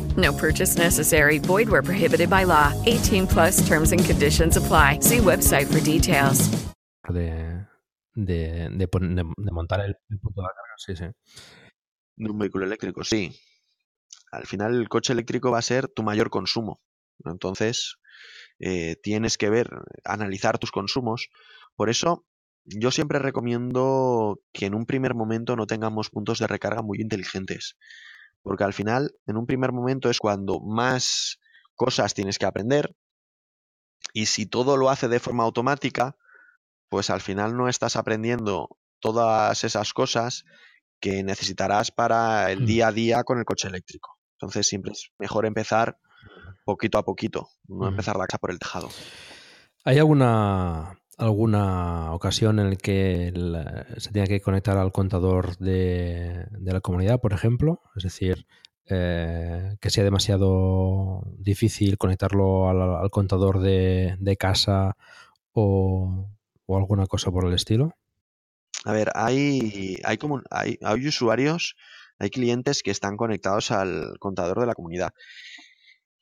D: No purchase necessary. Void where prohibited by law. 18 plus terms and conditions apply. See website for details.
A: De, de, de, de montar el, el punto de la carga, sí, sí.
B: De un vehículo eléctrico, sí. al final el coche eléctrico va a ser tu mayor consumo. Entonces, eh, tienes que ver, analizar tus consumos. Por eso, yo siempre recomiendo que en un primer momento no tengamos puntos de recarga muy inteligentes. Porque al final, en un primer momento es cuando más cosas tienes que aprender. Y si todo lo hace de forma automática, pues al final no estás aprendiendo todas esas cosas que necesitarás para el mm. día a día con el coche eléctrico. Entonces siempre es mejor empezar poquito a poquito, no empezar la casa por el tejado.
A: ¿Hay alguna, alguna ocasión en la que se tenga que conectar al contador de, la comunidad, por ejemplo? Es decir, eh, que sea demasiado difícil conectarlo al, contador de, casa o, alguna cosa por el estilo.
B: A ver, hay, hay, como, hay, hay usuarios, hay clientes que están conectados al contador de la comunidad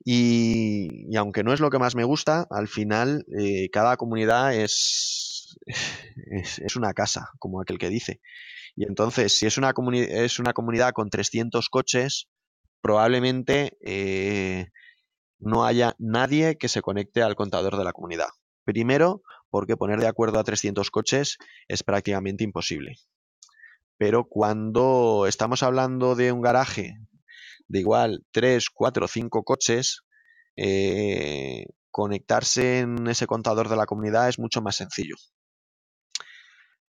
B: y, aunque no es lo que más me gusta, al final eh, cada comunidad es, es, una casa, como aquel que dice. Y entonces, si es una, es una comunidad con 300 coches, probablemente eh, no haya nadie que se conecte al contador de la comunidad. Primero, porque poner de acuerdo a 300 coches es prácticamente imposible. Pero cuando estamos hablando de un garaje de igual 3, 4, 5 coches, eh, conectarse en ese contador de la comunidad es mucho más sencillo.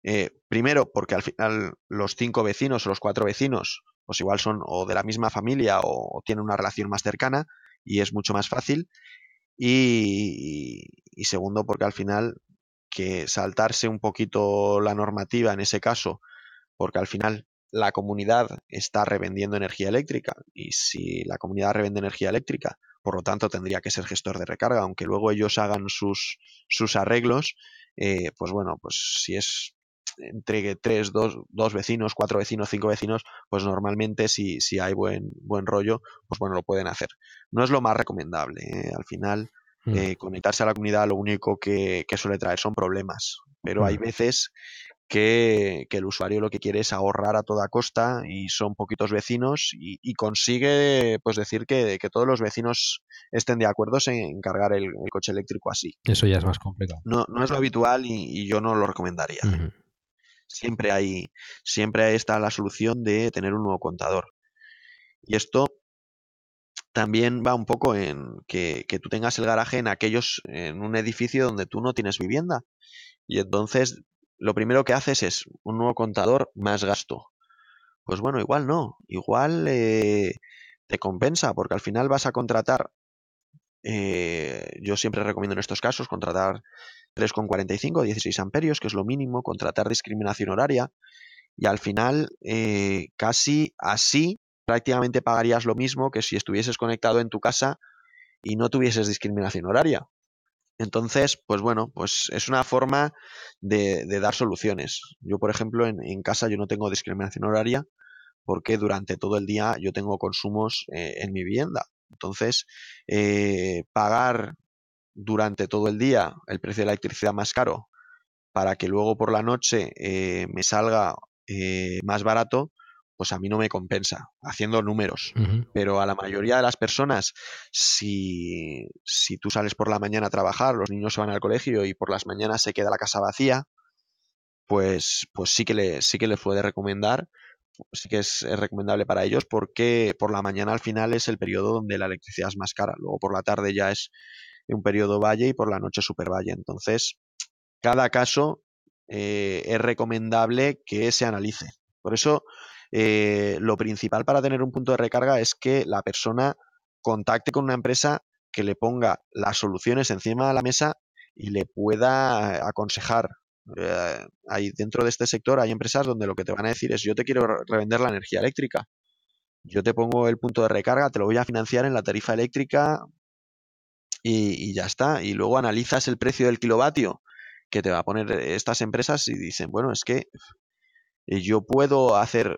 B: Eh, primero, porque al final los cinco vecinos o los cuatro vecinos, pues igual son o de la misma familia o, tienen una relación más cercana y es mucho más fácil. Y, y, segundo, porque al final que saltarse un poquito la normativa en ese caso, porque al final la comunidad está revendiendo energía eléctrica y si la comunidad revende energía eléctrica, por lo tanto tendría que ser gestor de recarga, aunque luego ellos hagan sus, sus arreglos, eh, pues bueno, pues si es entre tres, dos, dos, vecinos, cuatro vecinos, cinco vecinos, pues normalmente si, si hay buen, buen rollo, pues bueno, lo pueden hacer. No es lo más recomendable. ¿eh? Al final, mm. eh, conectarse a la comunidad lo único que, que suele traer son problemas. Pero hay mm. veces que, el usuario lo que quiere es ahorrar a toda costa y son poquitos vecinos y, consigue pues decir que, todos los vecinos estén de acuerdo en cargar el, coche eléctrico así.
A: Eso ya es más complicado.
B: No, no es lo habitual y, yo no lo recomendaría. Siempre hay, siempre está la solución de tener un nuevo contador. Y esto también va un poco en que, que, tú tengas el garaje en aquellos, en un edificio donde tú no tienes vivienda. Y entonces lo primero que haces es un nuevo contador más gasto. Pues bueno, igual no, igual eh, te compensa porque al final vas a contratar, eh, yo siempre recomiendo en estos casos contratar 3,45, 16 amperios, que es lo mínimo, contratar discriminación horaria y al final eh, casi así prácticamente pagarías lo mismo que si estuvieses conectado en tu casa y no tuvieses discriminación horaria. Entonces, pues bueno, pues es una forma de, dar soluciones. Yo, por ejemplo, en, casa yo no tengo discriminación horaria porque durante todo el día yo tengo consumos eh, en mi vivienda. Entonces, eh, pagar durante todo el día el precio de la electricidad más caro para que luego por la noche eh, me salga más barato, pues a mí no me compensa, haciendo números. Pero a la mayoría de las personas, si, si tú sales por la mañana a trabajar, los niños se van al colegio y por las mañanas se queda la casa vacía, pues, pues sí que le, sí que les puede recomendar, sí que es, recomendable para ellos porque por la mañana al final es el periodo donde la electricidad es más cara. Luego por la tarde ya es un periodo valle y por la noche super valle. Entonces, cada caso eh, es recomendable que se analice. Por eso eh, lo principal para tener un punto de recarga es que la persona contacte con una empresa que le ponga las soluciones encima de la mesa y le pueda aconsejar. Eh, ahí dentro de este sector hay empresas donde lo que te van a decir es yo te quiero revender la energía eléctrica. Yo te pongo el punto de recarga, te lo voy a financiar en la tarifa eléctrica y, y ya está. Y luego analizas el precio del kilovatio que te va a poner estas empresas y dicen, bueno, es que eh, yo puedo hacer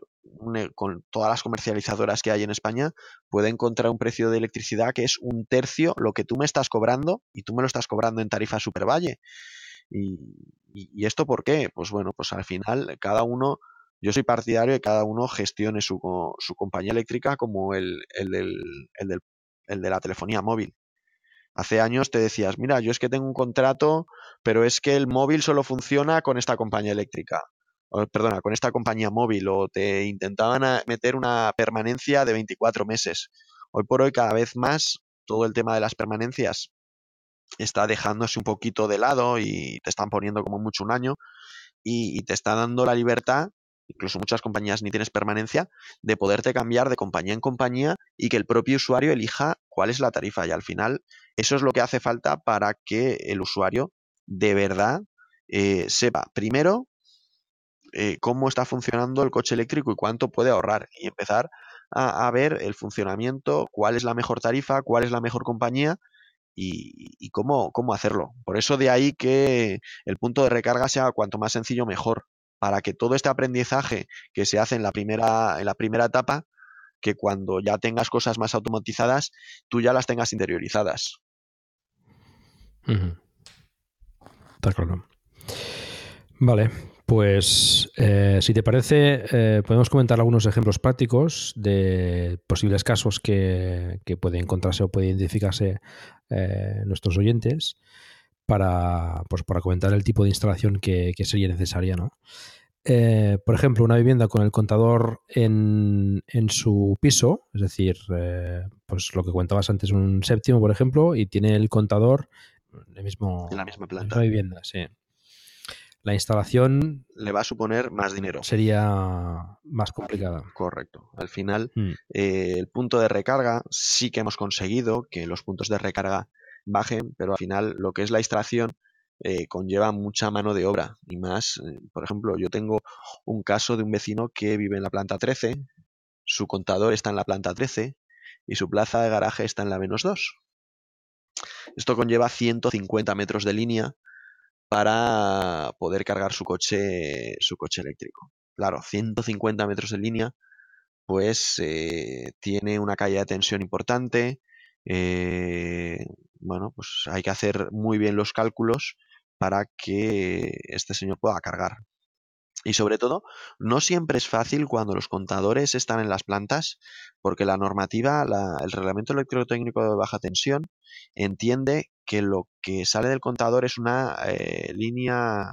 B: con todas las comercializadoras que hay en España, puedo encontrar un precio de electricidad que es un tercio lo que tú me estás cobrando y tú me lo estás cobrando en tarifa Supervalle. Y, y, esto por qué? Pues bueno, pues al final cada uno Yo soy partidario de que cada uno gestione su, su compañía eléctrica como el, el, el de la telefonía móvil. Hace años te decías, mira, yo es que tengo un contrato, pero es que el móvil solo funciona con esta compañía eléctrica. Perdona, con esta compañía móvil. O te intentaban meter una permanencia de 24 meses. Hoy por hoy, cada vez más, todo el tema de las permanencias está dejándose un poquito de lado y te están poniendo como mucho un año y, te está dando la libertad, incluso muchas compañías ni tienes permanencia, de poderte cambiar de compañía en compañía y que el propio usuario elija cuál es la tarifa. Y al final, eso es lo que hace falta para que el usuario de verdad eh, sepa, primero, eh, cómo está funcionando el coche eléctrico y cuánto puede ahorrar y empezar a, ver el funcionamiento, cuál es la mejor tarifa, cuál es la mejor compañía y, cómo, cómo hacerlo. Por eso de ahí que el punto de recarga sea cuanto más sencillo mejor, para que todo este aprendizaje que se hace en la primera, en la primera etapa, que cuando ya tengas cosas más automatizadas, tú ya las tengas interiorizadas.
A: Está claro. Vale, pues eh, si te parece, eh, podemos comentar algunos ejemplos prácticos de posibles casos que, pueden encontrarse o pueden identificarse eh, nuestros oyentes para, pues, para comentar el tipo de instalación que, sería necesaria. ¿no? por ejemplo, una vivienda con el contador en, en su piso, es decir, pues lo que comentabas antes, un séptimo, por ejemplo, y tiene el contador en, el mismo,
B: en la misma planta.
A: En la vivienda, sí la instalación
B: le va a suponer más dinero.
A: Sería más complicada.
B: Correcto. Al final, mm. eh, el punto de recarga sí que hemos conseguido que los puntos de recarga bajen, pero al final lo que es la instalación eh, conlleva mucha mano de obra y más, eh, por ejemplo, yo tengo un caso de un vecino que vive en la planta 13, su contador está en la planta 13 y su plaza de garaje está en la menos 2. Esto conlleva 150 metros de línea para poder cargar su coche, su coche eléctrico. Claro, 150 metros de línea, pues eh, tiene una caída de tensión importante. Eh, bueno, pues hay que hacer muy bien los cálculos para que este señor pueda cargar. Y sobre todo, no siempre es fácil cuando los contadores están en las plantas, porque la normativa, el reglamento electrotécnico de baja tensión, entiende que lo que sale del contador es una eh, línea,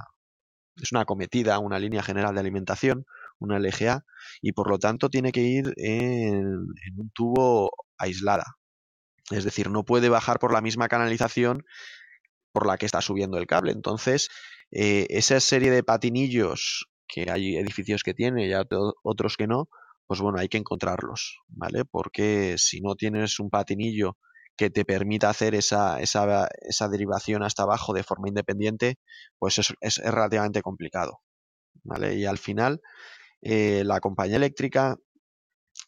B: es una acometida, una línea general de alimentación, una LGA, y por lo tanto tiene que ir en, un tubo aislada. Es decir, no puede bajar por la misma canalización por la que está subiendo el cable. Entonces, eh, esa serie de patinillos que hay edificios que tiene y otros que no, pues bueno, hay que encontrarlos, ¿vale? Porque si no tienes un patinillo que te permita hacer esa, esa, esa derivación hasta abajo de forma independiente, pues es, es, relativamente complicado. ¿vale? Y al final, eh, la compañía eléctrica,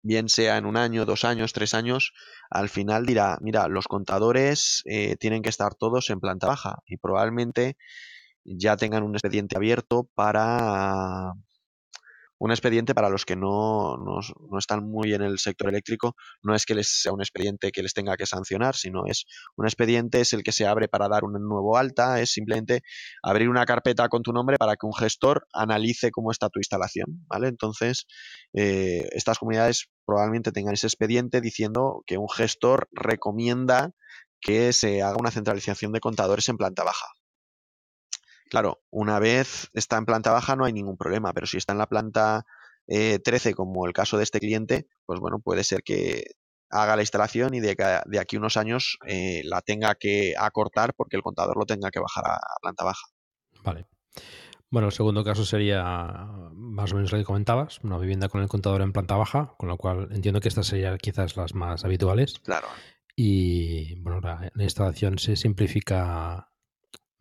B: bien sea en un año, dos años, tres años, al final dirá, mira, los contadores eh, tienen que estar todos en planta baja y probablemente ya tengan un expediente abierto para un expediente para los que no, no, están muy en el sector eléctrico, no es que les sea un expediente que les tenga que sancionar, sino es un expediente es el que se abre para dar un nuevo alta, es simplemente abrir una carpeta con tu nombre para que un gestor analice cómo está tu instalación, ¿vale? Entonces, eh, estas comunidades probablemente tengan ese expediente diciendo que un gestor recomienda que se haga una centralización de contadores en planta baja, Claro, una vez está en planta baja no hay ningún problema, pero si está en la planta 13, eh, como el caso de este cliente, pues bueno, puede ser que haga la instalación y de, de aquí unos años eh, la tenga que acortar porque el contador lo tenga que bajar a, planta baja.
A: Vale. Bueno, el segundo caso sería más o menos lo que comentabas, una vivienda con el contador en planta baja, con lo cual entiendo que estas serían quizás las más habituales.
B: Claro.
A: Y bueno, la instalación se simplifica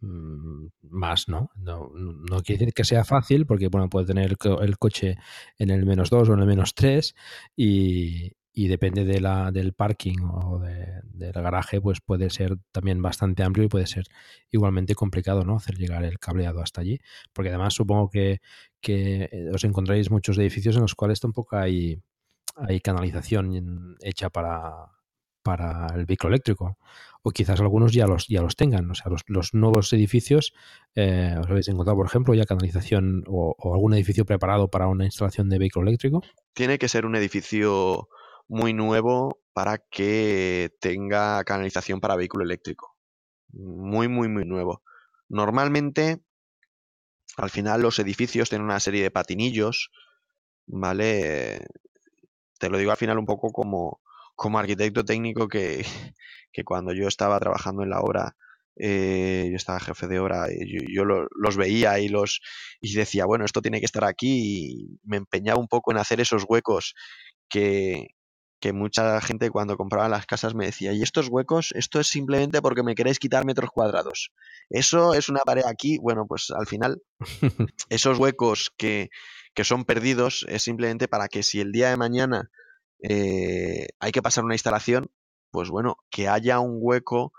A: más, ¿no? ¿no? No quiere decir que sea fácil, porque bueno, puede tener el, coche en el menos 2 o en el menos 3 y, depende de la, del parking o del garaje, pues puede ser también bastante amplio y puede ser igualmente complicado, ¿no? Hacer llegar el cableado hasta allí, porque además supongo que, que os encontraréis muchos edificios en los cuales tampoco hay, hay canalización hecha para, para el vehículo eléctrico. O quizás algunos ya los, ya los tengan. O sea, los, nuevos edificios, eh, ¿os habéis encontrado, por ejemplo, ya canalización o, algún edificio preparado para una instalación de vehículo eléctrico?
B: Tiene que ser un edificio muy nuevo para que tenga canalización para vehículo eléctrico. Muy, muy, muy nuevo. Normalmente, al final los edificios tienen una serie de patinillos, ¿vale? Te lo digo al final un poco como, como arquitecto técnico que, que cuando yo estaba trabajando en la obra, eh, yo estaba jefe de obra, yo, yo los veía y los y decía, bueno, esto tiene que estar aquí y me empeñaba un poco en hacer esos huecos que, que mucha gente cuando compraba las casas me decía, y estos huecos, esto es simplemente porque me queréis quitar metros cuadrados. Eso es una pared aquí, bueno, pues al final esos huecos que, que son perdidos es simplemente para que si el día de mañana eh, hay que pasar una instalación, pues bueno, que haya un hueco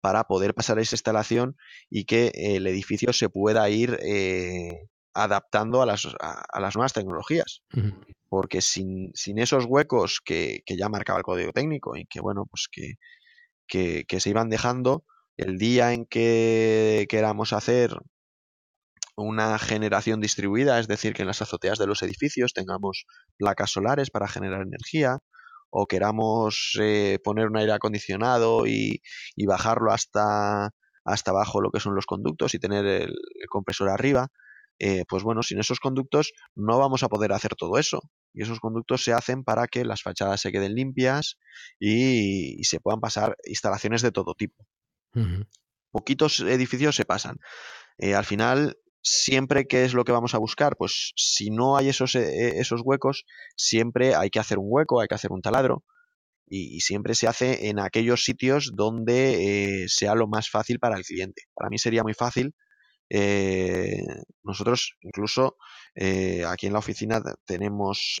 B: para poder pasar esa instalación y que el edificio se pueda ir eh, adaptando a las, a, las, nuevas tecnologías. Porque sin, sin, esos huecos que, que, ya marcaba el código técnico y que, bueno, pues que, que, que se iban dejando, el día en que queramos hacer una generación distribuida, es decir, que en las azoteas de los edificios tengamos placas solares para generar energía, o queramos eh, poner un aire acondicionado y, bajarlo hasta, hasta abajo lo que son los conductos y tener el, compresor arriba, eh, pues bueno, sin esos conductos no vamos a poder hacer todo eso. Y esos conductos se hacen para que las fachadas se queden limpias y, se puedan pasar instalaciones de todo tipo. Poquitos edificios se pasan. Eh, al final, siempre que es lo que vamos a buscar, pues si no hay esos, eh, esos huecos, siempre hay que hacer un hueco, hay que hacer un taladro y, siempre se hace en aquellos sitios donde eh, sea lo más fácil para el cliente. Para mí sería muy fácil. Eh, nosotros incluso aquí en la oficina tenemos...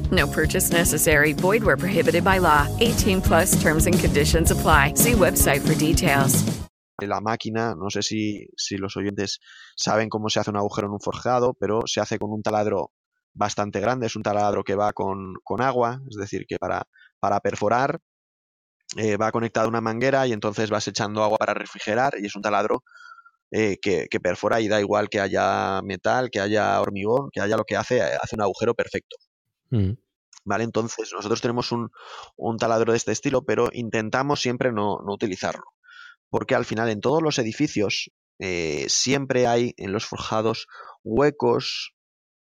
D: No purchase necessary. Void where prohibited by law. 18 plus terms and conditions apply. See website for details.
B: la máquina, no sé si, si, los oyentes saben cómo se hace un agujero en un forjado, pero se hace con un taladro bastante grande, es un taladro que va con, con agua, es decir, que para, para perforar eh, va conectado a una manguera y entonces vas echando agua para refrigerar y es un taladro eh, que, que, perfora y da igual que haya metal, que haya hormigón, que haya lo que hace, hace un agujero perfecto. Mm. ¿Vale? Entonces, nosotros tenemos un, un, taladro de este estilo, pero intentamos siempre no, no utilizarlo porque al final en todos los edificios eh, siempre hay en los forjados huecos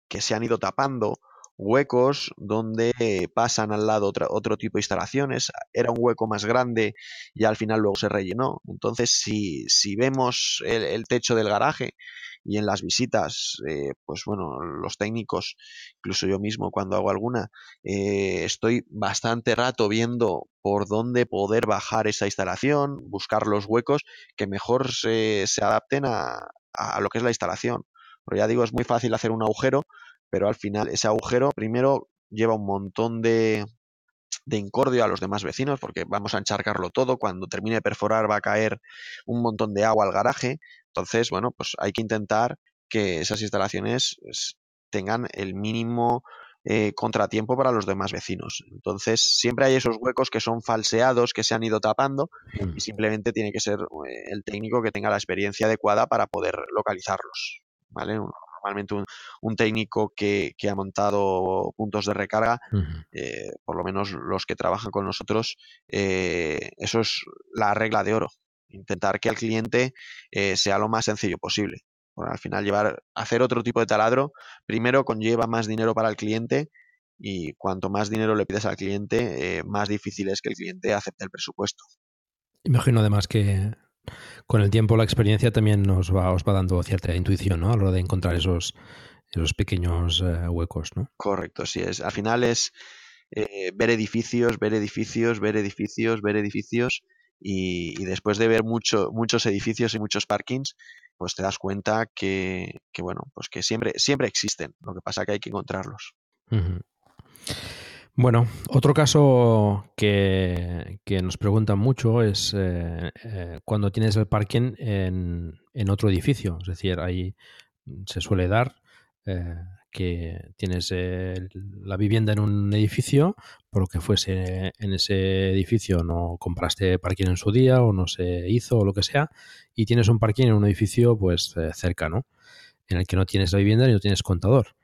B: que se han ido tapando, huecos donde pasan al lado otro tipo de instalaciones, era un hueco más grande y al final luego se rellenó. Entonces, si, si vemos el, techo del garaje y en las visitas, eh, pues bueno, los técnicos, incluso yo mismo cuando hago alguna, eh, estoy bastante rato viendo por dónde poder bajar esa instalación, buscar los huecos que mejor se, se adapten a, a lo que es la instalación. Pero ya digo, es muy fácil hacer un agujero, pero al final ese agujero primero lleva un montón de, de incordio a los demás vecinos, porque vamos a encharcarlo todo, cuando termine de perforar va a caer un montón de agua al garaje, entonces, bueno, pues hay que intentar que esas instalaciones pues, tengan el mínimo eh, contratiempo para los demás vecinos. Entonces, siempre hay esos huecos que son falseados, que se han ido tapando mm. y simplemente tiene que ser eh, el técnico que tenga la experiencia adecuada para poder localizarlos. ¿Vale? normalmente un, técnico que, ha montado puntos de recarga, eh, por lo menos los que trabajan con nosotros, eh, eso es la regla de oro. Intentar que al cliente eh, sea lo más sencillo posible. al final llevar, hacer otro tipo de taladro, primero conlleva más dinero para el cliente y cuanto más dinero le pides al cliente, eh, más difícil es que el cliente acepte el presupuesto.
A: Imagino además que con el tiempo la experiencia también nos va, os va dando cierta intuición, ¿no? A la hora de encontrar esos, esos pequeños eh, huecos, ¿no?
B: Correcto, sí es. Al final es eh, ver edificios, ver edificios, ver edificios, ver edificios y, después de ver mucho, muchos edificios y muchos parkings, pues te das cuenta que, que, bueno, pues que siempre, siempre existen. Lo que pasa que hay que encontrarlos.
A: Bueno, otro caso que, nos preguntan mucho es eh, eh, cuando tienes el parking en, en, otro edificio. Es decir, ahí se suele dar eh, que tienes la vivienda en un edificio, por lo que fuese en ese edificio no compraste parking en su día o no se hizo o lo que sea, y tienes un parking en un edificio pues cerca, ¿no? En el que no tienes la vivienda y no tienes contador.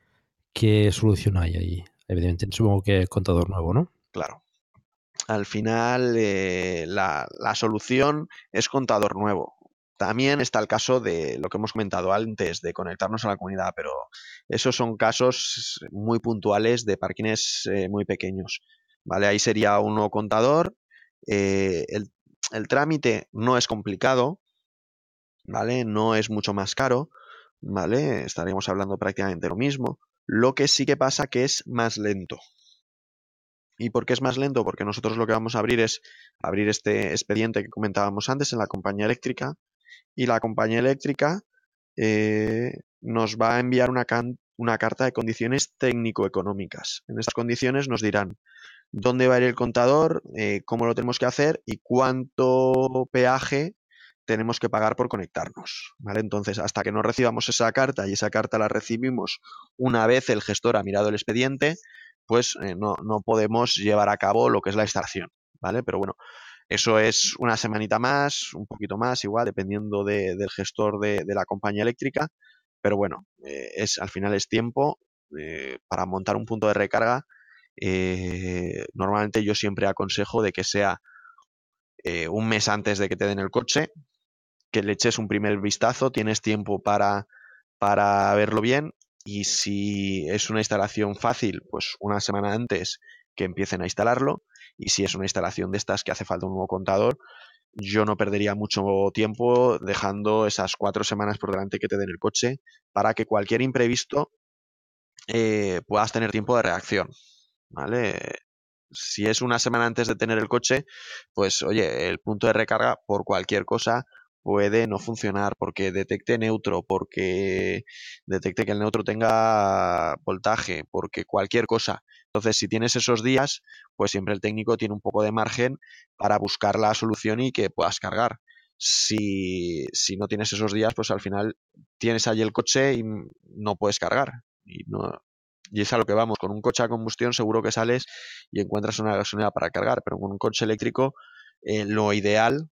A: ¿Qué solución hay ahí? Evidentemente, supongo que contador nuevo, ¿no?
B: Claro. Al final, eh, la, solución es contador nuevo. También está el caso de lo que hemos comentado antes, de conectarnos a la comunidad, pero esos son casos muy puntuales de parkings eh, muy pequeños. ¿Vale? Ahí sería un nuevo contador. Eh, el, el, trámite no es complicado, ¿vale? No es mucho más caro, ¿vale? Estaríamos hablando prácticamente lo mismo. Lo que sí que pasa que es más lento. ¿Y por qué es más lento? Porque nosotros lo que vamos a abrir es abrir este expediente que comentábamos antes en la compañía eléctrica y la compañía eléctrica eh, nos va a enviar una, una carta de condiciones técnico-económicas. En estas condiciones nos dirán dónde va a ir el contador, eh, cómo lo tenemos que hacer y cuánto peaje tenemos que pagar por conectarnos, ¿vale? Entonces, hasta que no recibamos esa carta y esa carta la recibimos una vez el gestor ha mirado el expediente, pues eh, no, podemos llevar a cabo lo que es la instalación, ¿vale? Pero bueno, eso es una semanita más, un poquito más, igual, dependiendo del gestor de, la compañía eléctrica, pero bueno, eh, es, al final es tiempo para montar un punto de recarga. Normalmente yo siempre aconsejo de que sea un mes antes de que te den el coche, que le eches un primer vistazo, tienes tiempo para, para verlo bien y si es una instalación fácil, pues una semana antes que empiecen a instalarlo y si es una instalación de estas que hace falta un nuevo contador, yo no perdería mucho tiempo dejando esas cuatro semanas por delante que te den el coche para que cualquier imprevisto eh, puedas tener tiempo de reacción. ¿Vale? Si es una semana antes de tener el coche, pues oye, el punto de recarga por cualquier cosa puede no funcionar porque detecte neutro, porque detecte que el neutro tenga voltaje, porque cualquier cosa. Entonces, si tienes esos días, pues siempre el técnico tiene un poco de margen para buscar la solución y que puedas cargar. Si, si no tienes esos días, pues al final tienes allí el coche y no puedes cargar. Y, no, y es a lo que vamos. Con un coche a combustión seguro que sales y encuentras una gasolina para cargar, pero con un coche eléctrico eh, lo ideal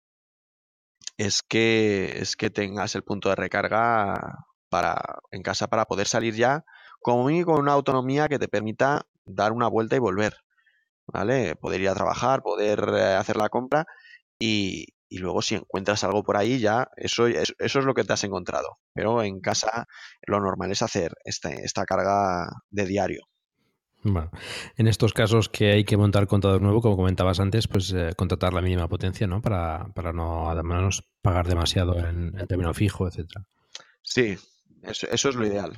B: es que, es que tengas el punto de recarga para, en casa para poder salir ya, como mínimo con una autonomía que te permita dar una vuelta y volver. ¿Vale? Poder ir a trabajar, poder eh, hacer la compra y, y luego si encuentras algo por ahí ya, eso, eso es lo que te has encontrado. Pero en casa lo normal es hacer este, esta carga de diario.
A: Bueno, en estos casos que hay que montar contador nuevo, como comentabas antes, pues eh, contratar la mínima potencia, ¿no? Para, para no, además, pagar demasiado en, el término fijo, etcétera.
B: Sí, eso, es lo ideal.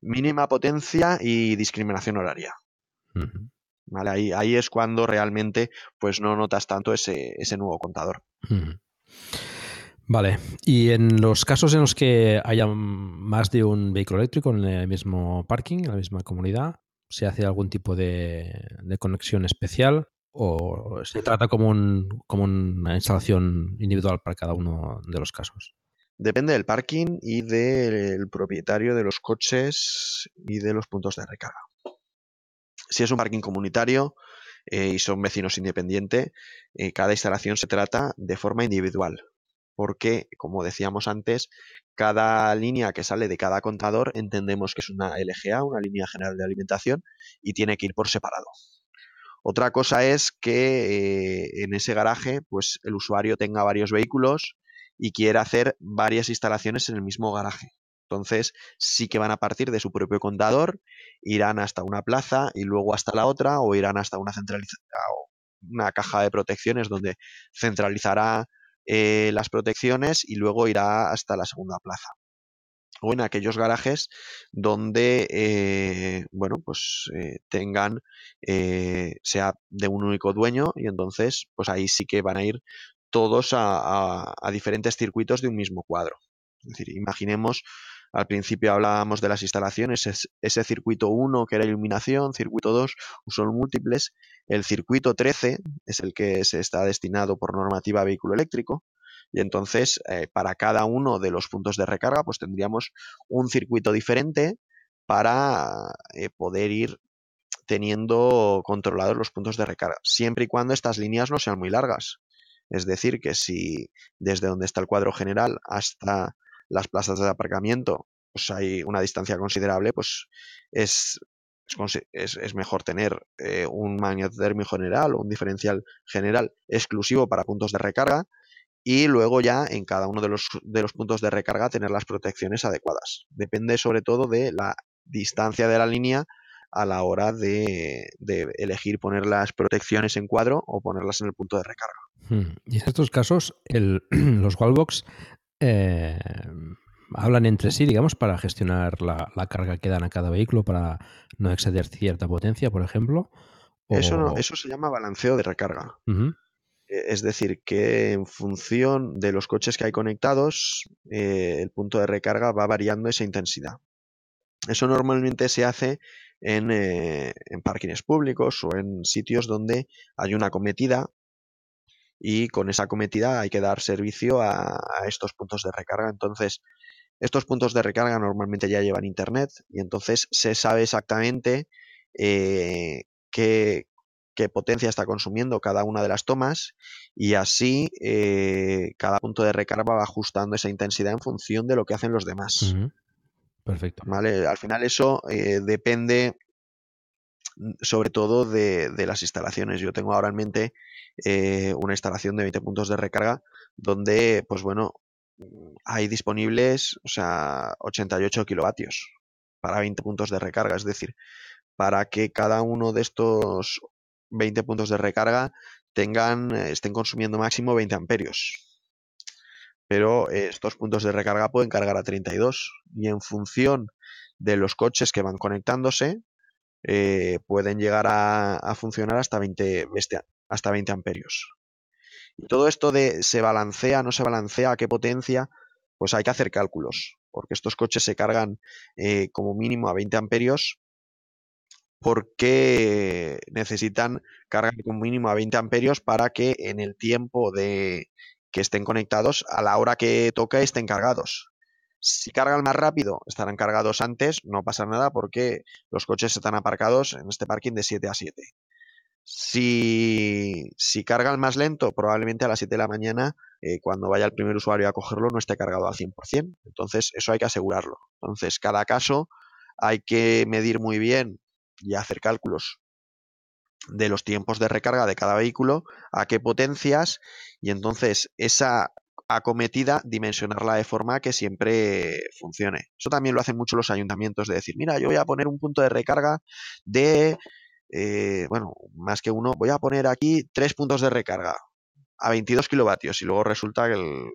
B: Mínima potencia y discriminación horaria. Vale, ahí, ahí es cuando realmente pues no notas tanto ese, ese nuevo contador.
A: Vale, y en los casos en los que haya más de un vehículo eléctrico en el mismo parking, en la misma comunidad, ¿Se hace algún tipo de, conexión especial o se trata como, un, como una instalación individual para cada uno de los casos?
B: Depende del parking y del propietario de los coches y de los puntos de recarga. Si es un parking comunitario eh, y son vecinos independientes, eh, cada instalación se trata de forma individual porque, como decíamos antes, cada línea que sale de cada contador entendemos que es una LGA, una línea general de alimentación, y tiene que ir por separado. Otra cosa es que eh, en ese garaje, pues el usuario tenga varios vehículos y quiere hacer varias instalaciones en el mismo garaje. Entonces sí que van a partir de su propio contador, irán hasta una plaza y luego hasta la otra o irán hasta una una caja de protecciones donde centralizará eh, las protecciones y luego irá hasta la segunda plaza. O en aquellos garajes donde eh, bueno pues eh, tengan sea de un único dueño y entonces pues ahí sí que van a ir todos a, diferentes circuitos de un mismo cuadro. Es decir imaginemos al principio hablábamos de las instalaciones, ese circuito 1 que era iluminación, circuito 2 son múltiples, el circuito 13 es el que se está destinado por normativa a vehículo eléctrico, y entonces eh, para cada uno de los puntos de recarga pues tendríamos un circuito diferente para eh, poder ir teniendo controlados los puntos de recarga, siempre y cuando estas líneas no sean muy largas. Es decir, que si desde donde está el cuadro general hasta las plazas de aparcamiento pues hay una distancia considerable, pues es, es, mejor tener eh, un magnetotérmico general o un diferencial general exclusivo para puntos de recarga y luego ya en cada uno de los, de los puntos de recarga tener las protecciones adecuadas. Depende sobre todo de la distancia de la línea a la hora de, elegir poner las protecciones en cuadro o ponerlas en el punto de recarga.
A: Hmm. Y en estos casos, el, los wallbox eh, hablan entre sí, digamos, para gestionar la, carga que dan a cada vehículo para no exceder cierta potencia, por ejemplo.
B: Eso, eso se llama balanceo de recarga. E, es decir, que en función de los coches que hay conectados, eh, el punto de recarga va variando esa intensidad. Eso normalmente se hace en, eh, en parkings públicos o en sitios donde hay una cometida y con esa cometida hay que dar servicio a, estos puntos de recarga. Entonces, estos puntos de recarga normalmente ya llevan internet y entonces se sabe exactamente eh, qué, potencia está consumiendo cada una de las tomas y así eh, cada punto de recarga va ajustando esa intensidad en función de lo que hacen los demás.
A: Perfecto.
B: ¿Vale? Al final eso eh, depende sobre todo de, las instalaciones. Yo tengo ahora en mente eh, una instalación de 20 puntos de recarga donde, pues bueno, hay disponibles, o sea, 88 kilovatios para 20 puntos de recarga. Es decir, para que cada uno de estos 20 puntos de recarga tengan, estén consumiendo máximo 20 amperios. Pero estos puntos de recarga pueden cargar a 32 y en función de los coches que van conectándose, eh, pueden llegar a, funcionar hasta 20, hasta 20 amperios. Y todo esto de se balancea, no se balancea, a qué potencia, pues hay que hacer cálculos, porque estos coches se cargan eh, como mínimo a 20 amperios porque necesitan cargar como mínimo a 20 amperios para que en el tiempo de que estén conectados, a la hora que toque estén cargados. Si cargan más rápido, estarán cargados antes, no pasa nada porque los coches están aparcados en este parking de 7 a 7. Si, si cargan más lento, probablemente a las 7 de la mañana, eh, cuando vaya el primer usuario a cogerlo, no esté cargado al 100%. Entonces, eso hay que asegurarlo. Entonces, cada caso hay que medir muy bien y hacer cálculos de los tiempos de recarga de cada vehículo, a qué potencias, y entonces esa acometida dimensionarla de forma que siempre funcione. Eso también lo hacen mucho los ayuntamientos, de decir, mira, yo voy a poner un punto de recarga de, eh, bueno, más que uno, voy a poner aquí tres puntos de recarga a 22 kilovatios y luego resulta que el,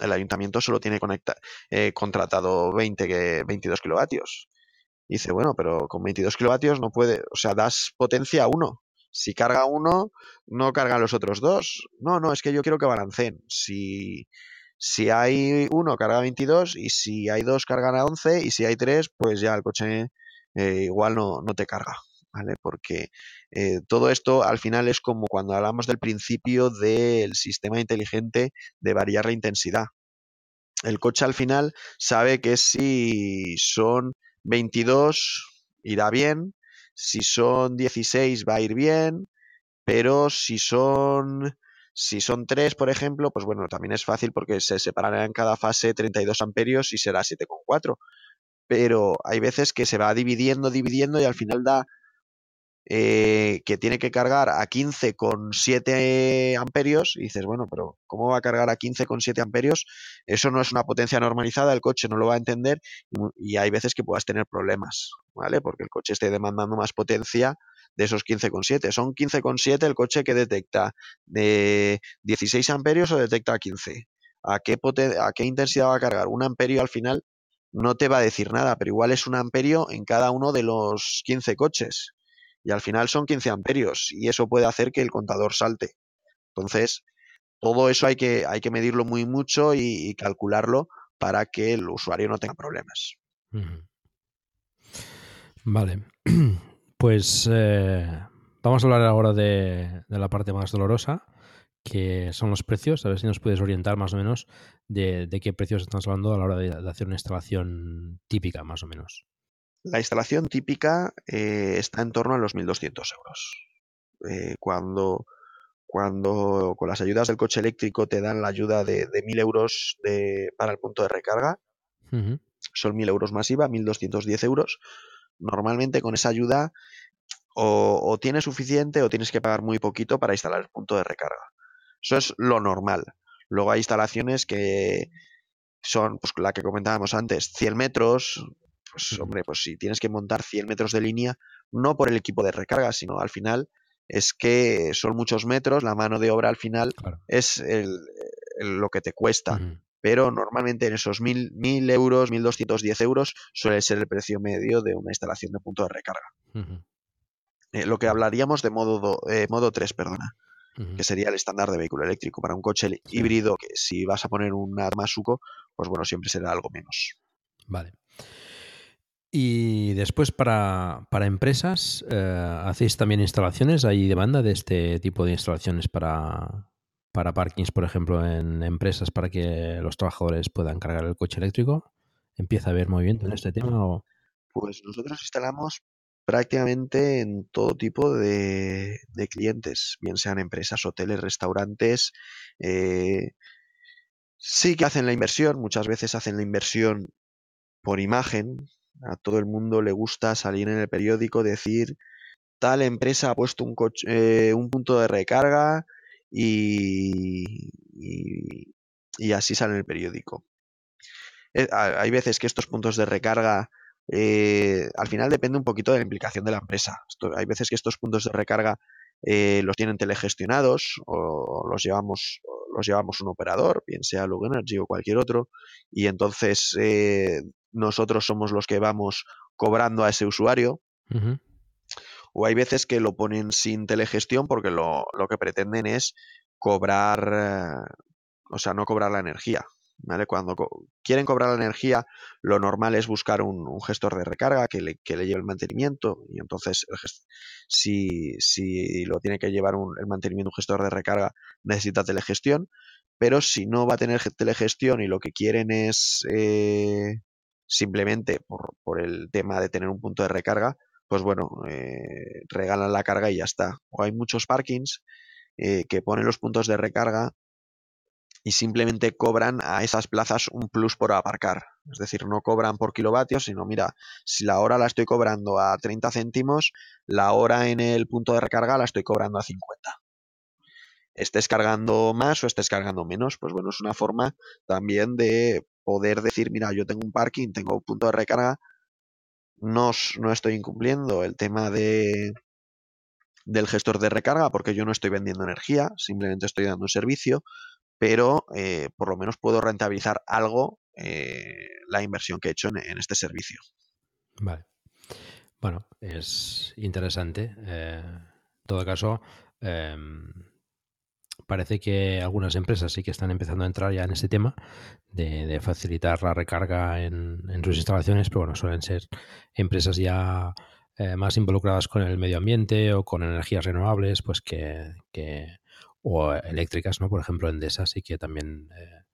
B: el ayuntamiento solo tiene conecta, eh, contratado 20, 22 kilovatios. dice, bueno, pero con 22 kilovatios no puede, o sea, das potencia a uno. Si carga uno, no cargan los otros dos. No, no, es que yo quiero que balanceen. Si, si hay uno, carga 22 y si hay dos, cargan a 11 y si hay tres, pues ya el coche eh, igual no, no, te carga. ¿Vale? Porque eh, todo esto al final es como cuando hablamos del principio del sistema inteligente de variar la intensidad. El coche al final sabe que si son 22 irá bien, si son 16 va a ir bien, pero si son si son 3, por ejemplo, pues bueno, también es fácil porque se separará en cada fase 32 amperios y será 7,4. Pero hay veces que se va dividiendo, dividiendo y al final da eh, que tiene que cargar a 15,7 amperios y dices, bueno, pero ¿cómo va a cargar a 15,7 amperios? Eso no es una potencia normalizada, el coche no lo va a entender y, hay veces que puedas tener problemas, ¿vale? Porque el coche esté demandando más potencia de esos 15,7. Son 15,7 el coche que detecta de 16 amperios o detecta 15. ¿A qué, ¿A qué intensidad va a cargar? Un amperio al final no te va a decir nada, pero igual es un amperio en cada uno de los 15 coches. Y al final son 15 amperios y eso puede hacer que el contador salte. Entonces, todo eso hay que, hay que medirlo muy mucho y, calcularlo para que el usuario no tenga problemas.
A: Vale. Pues eh, vamos a hablar ahora de, de, la parte más dolorosa, que son los precios. A ver si nos puedes orientar más o menos de, de qué precios estamos hablando a la hora de, hacer una instalación típica, más o menos.
B: La instalación típica eh, está en torno a los 1.200 euros. Eh, cuando, cuando con las ayudas del coche eléctrico te dan la ayuda de, de 1.000 euros de, para el punto de recarga, uh -huh. son 1.000 euros masiva, 1.210 euros normalmente con esa ayuda o, o, tienes suficiente o tienes que pagar muy poquito para instalar el punto de recarga. Eso es lo normal. Luego hay instalaciones que son, pues la que comentábamos antes, 100 metros. Pues hombre, pues si tienes que montar 100 metros de línea, no por el equipo de recarga, sino al final es que son muchos metros, la mano de obra al final claro. es el, el, lo que te cuesta. Uh -huh pero normalmente en esos 1.000, 1.000 euros, 1.210 euros suele ser el precio medio de una instalación de punto de recarga. Uh -huh. eh, lo que hablaríamos de modo, do, eh, modo 3, perdona, uh -huh. que sería el estándar de vehículo eléctrico. Para un coche sí. híbrido, que si vas a poner un Armasuco, pues bueno, siempre será algo menos.
A: Vale. Y después para, para empresas, eh, ¿hacéis también instalaciones? ¿Hay demanda de este tipo de instalaciones para, para parkings, por ejemplo, en empresas para que los trabajadores puedan cargar el coche eléctrico? ¿Empieza a haber movimiento en este tema? O...
B: Pues nosotros instalamos prácticamente en todo tipo de, de clientes, bien sean empresas, hoteles, restaurantes. Eh, sí que hacen la inversión, muchas veces hacen la inversión por imagen. A todo el mundo le gusta salir en el periódico, decir tal empresa ha puesto un, coche, eh, un punto de recarga y, y, así sale en el periódico. Eh, hay veces que estos puntos de recarga eh, al final depende un poquito de la implicación de la empresa. Hay veces que estos puntos de recarga los tienen telegestionados o los llevamos los llevamos un operador, bien sea Lug Energy o cualquier otro, y entonces nosotros somos los que vamos cobrando a ese usuario. Uh -huh o hay veces que lo ponen sin telegestión porque lo, lo que pretenden es cobrar, eh, o sea, no cobrar la energía. ¿vale? Cuando co quieren cobrar la energía, lo normal es buscar un, un gestor de recarga que le, que le, lleve el mantenimiento y entonces el si, si lo tiene que llevar un, el mantenimiento un gestor de recarga necesita telegestión, pero si no va a tener telegestión y lo que quieren es eh, simplemente por, por el tema de tener un punto de recarga, pues bueno, eh, regalan la carga y ya está. O hay muchos parkings eh, que ponen los puntos de recarga y simplemente cobran a esas plazas un plus por aparcar. Es decir, no cobran por kilovatios, sino mira, si la hora la estoy cobrando a 30 céntimos, la hora en el punto de recarga la estoy cobrando a 50. Estés cargando más o estés cargando menos, pues bueno, es una forma también de poder decir, mira, yo tengo un parking, tengo un punto de recarga, no, no estoy incumpliendo el tema de, del gestor de recarga porque yo no estoy vendiendo energía, simplemente estoy dando un servicio, pero eh, por lo menos puedo rentabilizar algo eh, la inversión que he hecho en, este servicio.
A: Vale. Bueno, es interesante. Eh, en todo caso, em, parece que algunas empresas sí que están empezando a entrar ya en este tema de, de facilitar la recarga en, en, sus instalaciones, pero bueno, suelen ser empresas ya eh, más involucradas con el medio ambiente o con energías renovables, pues que, que o eléctricas, ¿no? Por ejemplo, Endesa sí que también eh,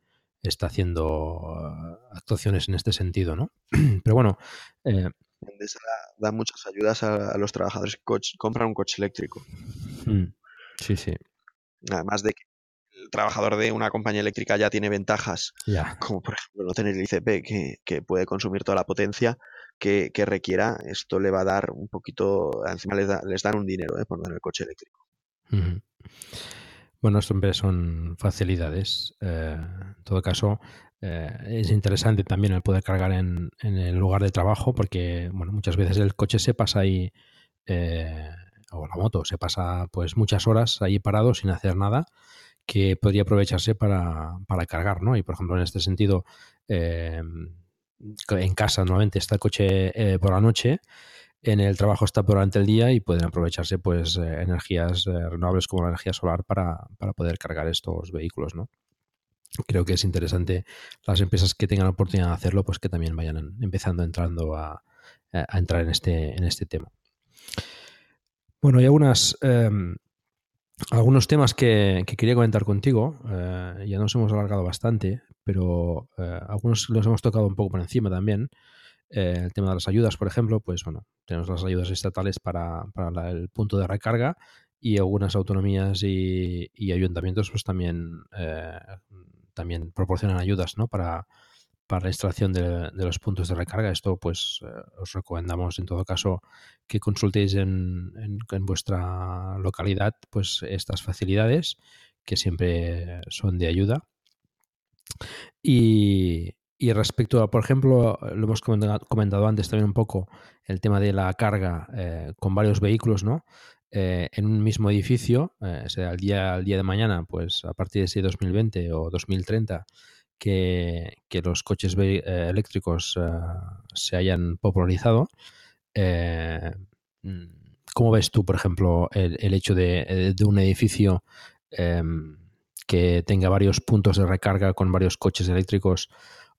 A: está haciendo uh, actuaciones en este sentido, ¿no? pero bueno.
B: Eh, Endesa da, da, muchas ayudas a, a los trabajadores que compran un coche eléctrico.
A: Mm, sí, sí.
B: Además de que el trabajador de una compañía eléctrica ya tiene ventajas, como por ejemplo no tener el ICP que, que puede consumir toda la potencia que, que requiera, esto le va a dar un poquito, encima les, da- les dan un dinero ¿eh? por tener el coche eléctrico.
A: Bueno, siempre son facilidades. Eh, en todo caso, eh, es interesante también el poder cargar en, en el lugar de trabajo porque, bueno, muchas veces el coche se pasa ahí, eh, o la moto, se pasa pues muchas horas ahí parado sin hacer nada que podría aprovecharse para, para cargar, ¿no? Y por ejemplo, en este sentido, eh, en casa normalmente está el coche eh, por la noche, en el trabajo está durante el día y pueden aprovecharse pues eh, energías eh, renovables como la energía solar para, para poder cargar estos vehículos, ¿no? Creo que es interesante las empresas que tengan la oportunidad de hacerlo, pues que también vayan empezando entrando a, a entrar en este, en este tema. Bueno, hay algunas em, algunos temas que, que quería comentar contigo. eh, ya nos hemos alargado bastante, pero eh, algunos los hemos tocado un poco por encima también. Eh, el tema de las ayudas, por ejemplo, pues bueno, tenemos las ayudas estatales para, la- el punto de recarga y algunas autonomías y, y ayuntamientos pues también, también proporcionan ayudas ¿no? para, para la instalación de, de los puntos de recarga. Esto pues eh, os recomendamos en todo caso que consultéis en, vuestra localidad pues estas facilidades que siempre son de ayuda. Y, respecto a, por ejemplo, lo hemos comentado, antes también un poco, el tema de la carga eh, con varios vehículos, ¿no? Eh, en un mismo edificio, sea día, el día de mañana, pues a partir de ese 2020 o 2030, que, los coches eh, eléctricos eh, se hayan popularizado. eh, ¿Cómo ves tú, por ejemplo, el, hecho de, eh, de un edificio em, que tenga varios puntos de recarga con varios coches eléctricos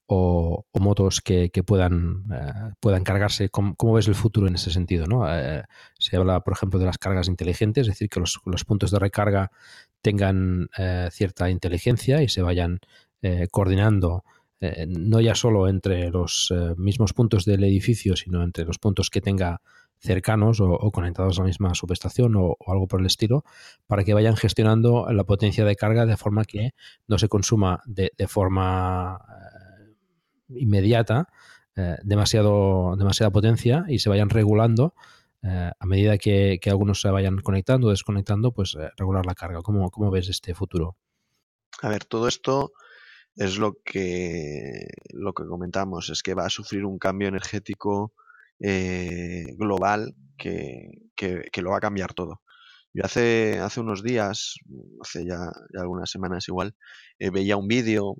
A: o, motos que, puedan, cargarse? ¿Cómo, ves el futuro en ese sentido? ¿no? Se habla, por ejemplo, de las cargas inteligentes, es decir, que los, puntos de recarga tengan cierta inteligencia y se vayan eh, coordinando eh, no ya solo entre los eh, mismos puntos del edificio, sino entre los puntos que tenga cercanos o, conectados a la misma subestación o, algo por el estilo, para que vayan gestionando la potencia de carga de forma que no se consuma de, forma inmediata demasiado, demasiada potencia y se vayan regulando a medida que, algunos se vayan conectando o desconectando, pues regular la carga. ¿Cómo, ¿Cómo ves este futuro?
B: A ver, todo esto es lo que, lo que comentamos, es que va a sufrir un cambio energético eh, global que, que- que lo va a cambiar todo. Yo hace, hace unos días, hace ya, algunas semanas igual, eh, veía un vídeo,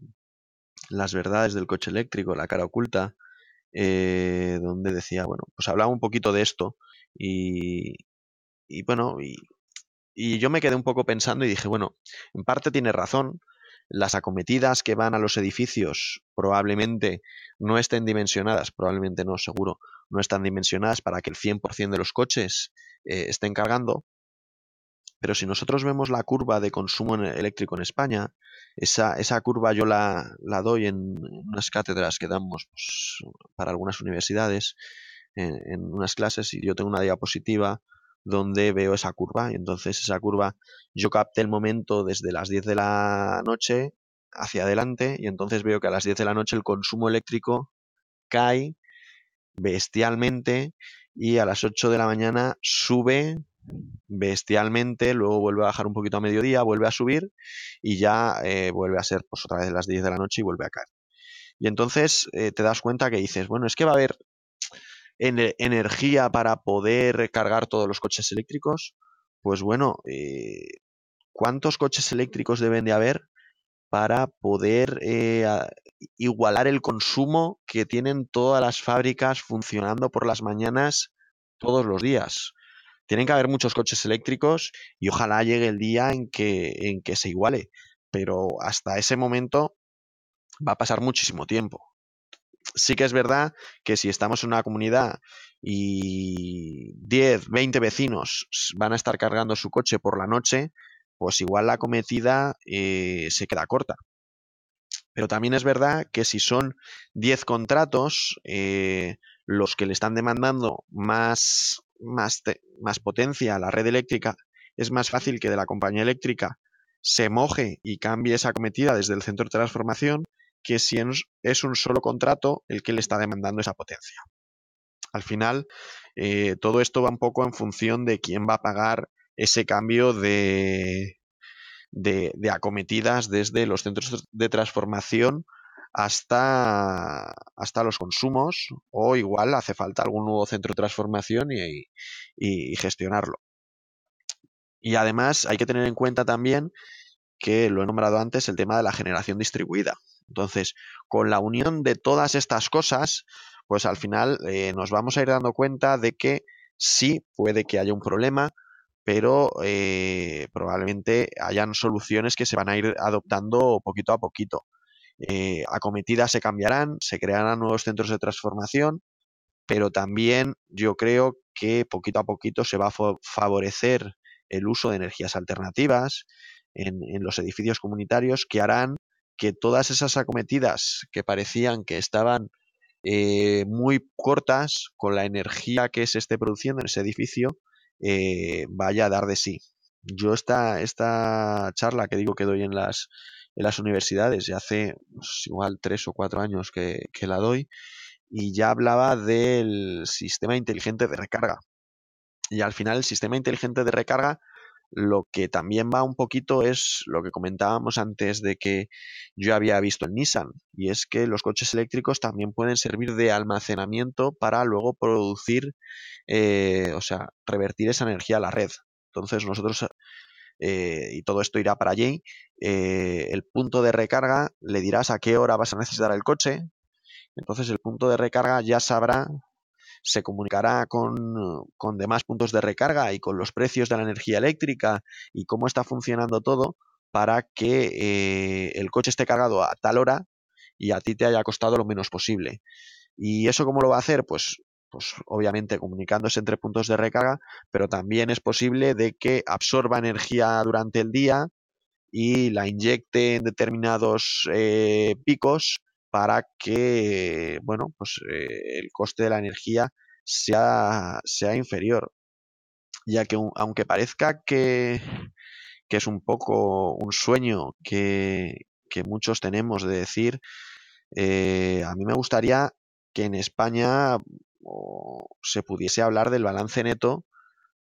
B: Las verdades del coche eléctrico, la cara oculta, eh, donde decía, bueno, pues hablaba un poquito de esto y, y bueno, y, y yo me quedé un poco pensando y dije, bueno, en parte tiene razón, las acometidas que van a los edificios probablemente no estén dimensionadas, probablemente no, seguro, no están dimensionadas para que el 100% de los coches eh, estén cargando. Pero si nosotros vemos la curva de consumo eléctrico en España, esa, esa curva yo la, la doy en unas cátedras que damos pues, para algunas universidades, en, en unas clases, y yo tengo una diapositiva donde veo esa curva. Y entonces esa curva yo capté el momento desde las 10 de la noche hacia adelante y entonces veo que a las 10 de la noche el consumo eléctrico cae bestialmente y a las 8 de la mañana sube bestialmente, luego vuelve a bajar un poquito a mediodía, vuelve a subir y ya eh, vuelve a ser pues otra vez las 10 de la noche y vuelve a caer. Y entonces eh, te das cuenta que dices, bueno, es que va a haber ene- energía para poder cargar todos los coches eléctricos. Pues bueno, eh, ¿cuántos coches eléctricos deben de haber para poder eh, igualar el consumo que tienen todas las fábricas funcionando por las mañanas todos los días? Tienen que haber muchos coches eléctricos y ojalá llegue el día en que, en que se iguale. Pero hasta ese momento va a pasar muchísimo tiempo. Sí que es verdad que si estamos en una comunidad y 10, 20 vecinos van a estar cargando su coche por la noche, pues igual la cometida eh, se queda corta. Pero también es verdad que si son 10 contratos, eh, los que le están demandando más, más, más potencia a la red eléctrica, es más fácil que de la compañía eléctrica se moje y cambie esa acometida desde el centro de transformación que si es un solo contrato el que le está demandando esa potencia. Al final, eh, todo esto va un poco en función de quién va a pagar ese cambio de, de, acometidas desde los centros de transformación hasta, hasta los consumos o igual hace falta algún nuevo centro de transformación y, gestionarlo. Y además hay que tener en cuenta también que lo he nombrado antes, el tema de la generación distribuida. Entonces, con la unión de todas estas cosas, pues al final eh, nos vamos a ir dando cuenta de que sí puede que haya un problema, pero eh, probablemente hayan soluciones que se van a ir adoptando poquito a poquito. Eh, acometidas se cambiarán, se crearán nuevos centros de transformación, pero también yo creo que poquito a poquito se va a favorecer el uso de energías alternativas en, los edificios comunitarios que harán que todas esas acometidas que parecían que estaban eh, muy cortas con la energía que se esté produciendo en ese edificio eh, vaya a dar de sí. Yo esta, esta charla que digo que doy en las, en las universidades, ya hace pues, igual tres o cuatro años que, que la doy, y ya hablaba del sistema inteligente de recarga. Y al final el sistema inteligente de recarga lo que también va un poquito es lo que comentábamos antes de que yo había visto en Nissan, y es que los coches eléctricos también pueden servir de almacenamiento para luego producir, eh, o sea, revertir esa energía a la red. Entonces nosotros, eh, y todo esto irá para allí, eh, el punto de recarga le dirás a qué hora vas a necesitar el coche, entonces el punto de recarga ya sabrá se comunicará con, con, demás puntos de recarga y con los precios de la energía eléctrica y cómo está funcionando todo para que eh, el coche esté cargado a tal hora y a ti te haya costado lo menos posible. ¿Y eso cómo lo va a hacer? Pues, pues obviamente comunicándose entre puntos de recarga, pero también es posible de que absorba energía durante el día y la inyecte en determinados eh, picos para que, bueno, pues eh, el coste de la energía sea, sea inferior. Ya que aunque parezca que, que, es un poco un sueño que, que muchos tenemos de decir, eh, a mí me gustaría que en España se pudiese hablar del balance neto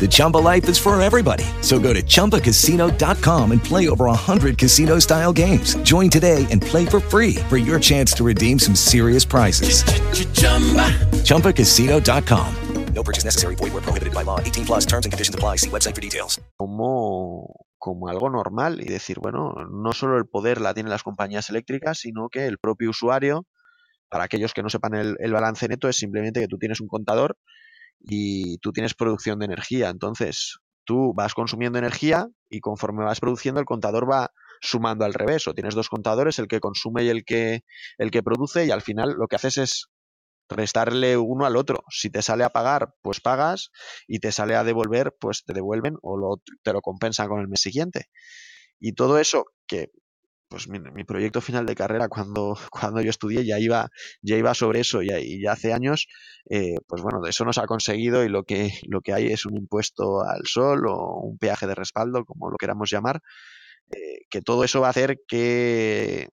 E: The Chumba life is for everybody. So go to ChumbaCasino.com and play over 100 casino style games. Join today and play for free for your chance to redeem some serious prizes. Ch-ch-chumba. ChumbaCasino.com.
F: No purchase necessary. Void where prohibited by law. 18 plus terms and conditions apply. See website for details.
B: Como, como algo normal y decir, bueno, no solo el poder la tienen las compañías eléctricas, sino que el propio usuario, para aquellos que no sepan el, el balance neto, es simplemente que tú tienes un contador y tú tienes producción de energía. Entonces, tú vas consumiendo energía y conforme vas produciendo, el contador va sumando al revés. O tienes dos contadores, el que consume y el que, el que produce, y al final lo que haces es restarle uno al otro. Si te sale a pagar, pues pagas, y te sale a devolver, pues te devuelven o lo, te lo compensan con el mes siguiente. Y todo eso que pues mi, proyecto final de carrera cuando, cuando yo estudié ya iba, ya iba sobre eso y, ya hace años, eh, pues bueno, de eso nos ha conseguido y lo que, lo que hay es un impuesto al sol o un peaje de respaldo, como lo queramos llamar, eh, que todo eso va a hacer que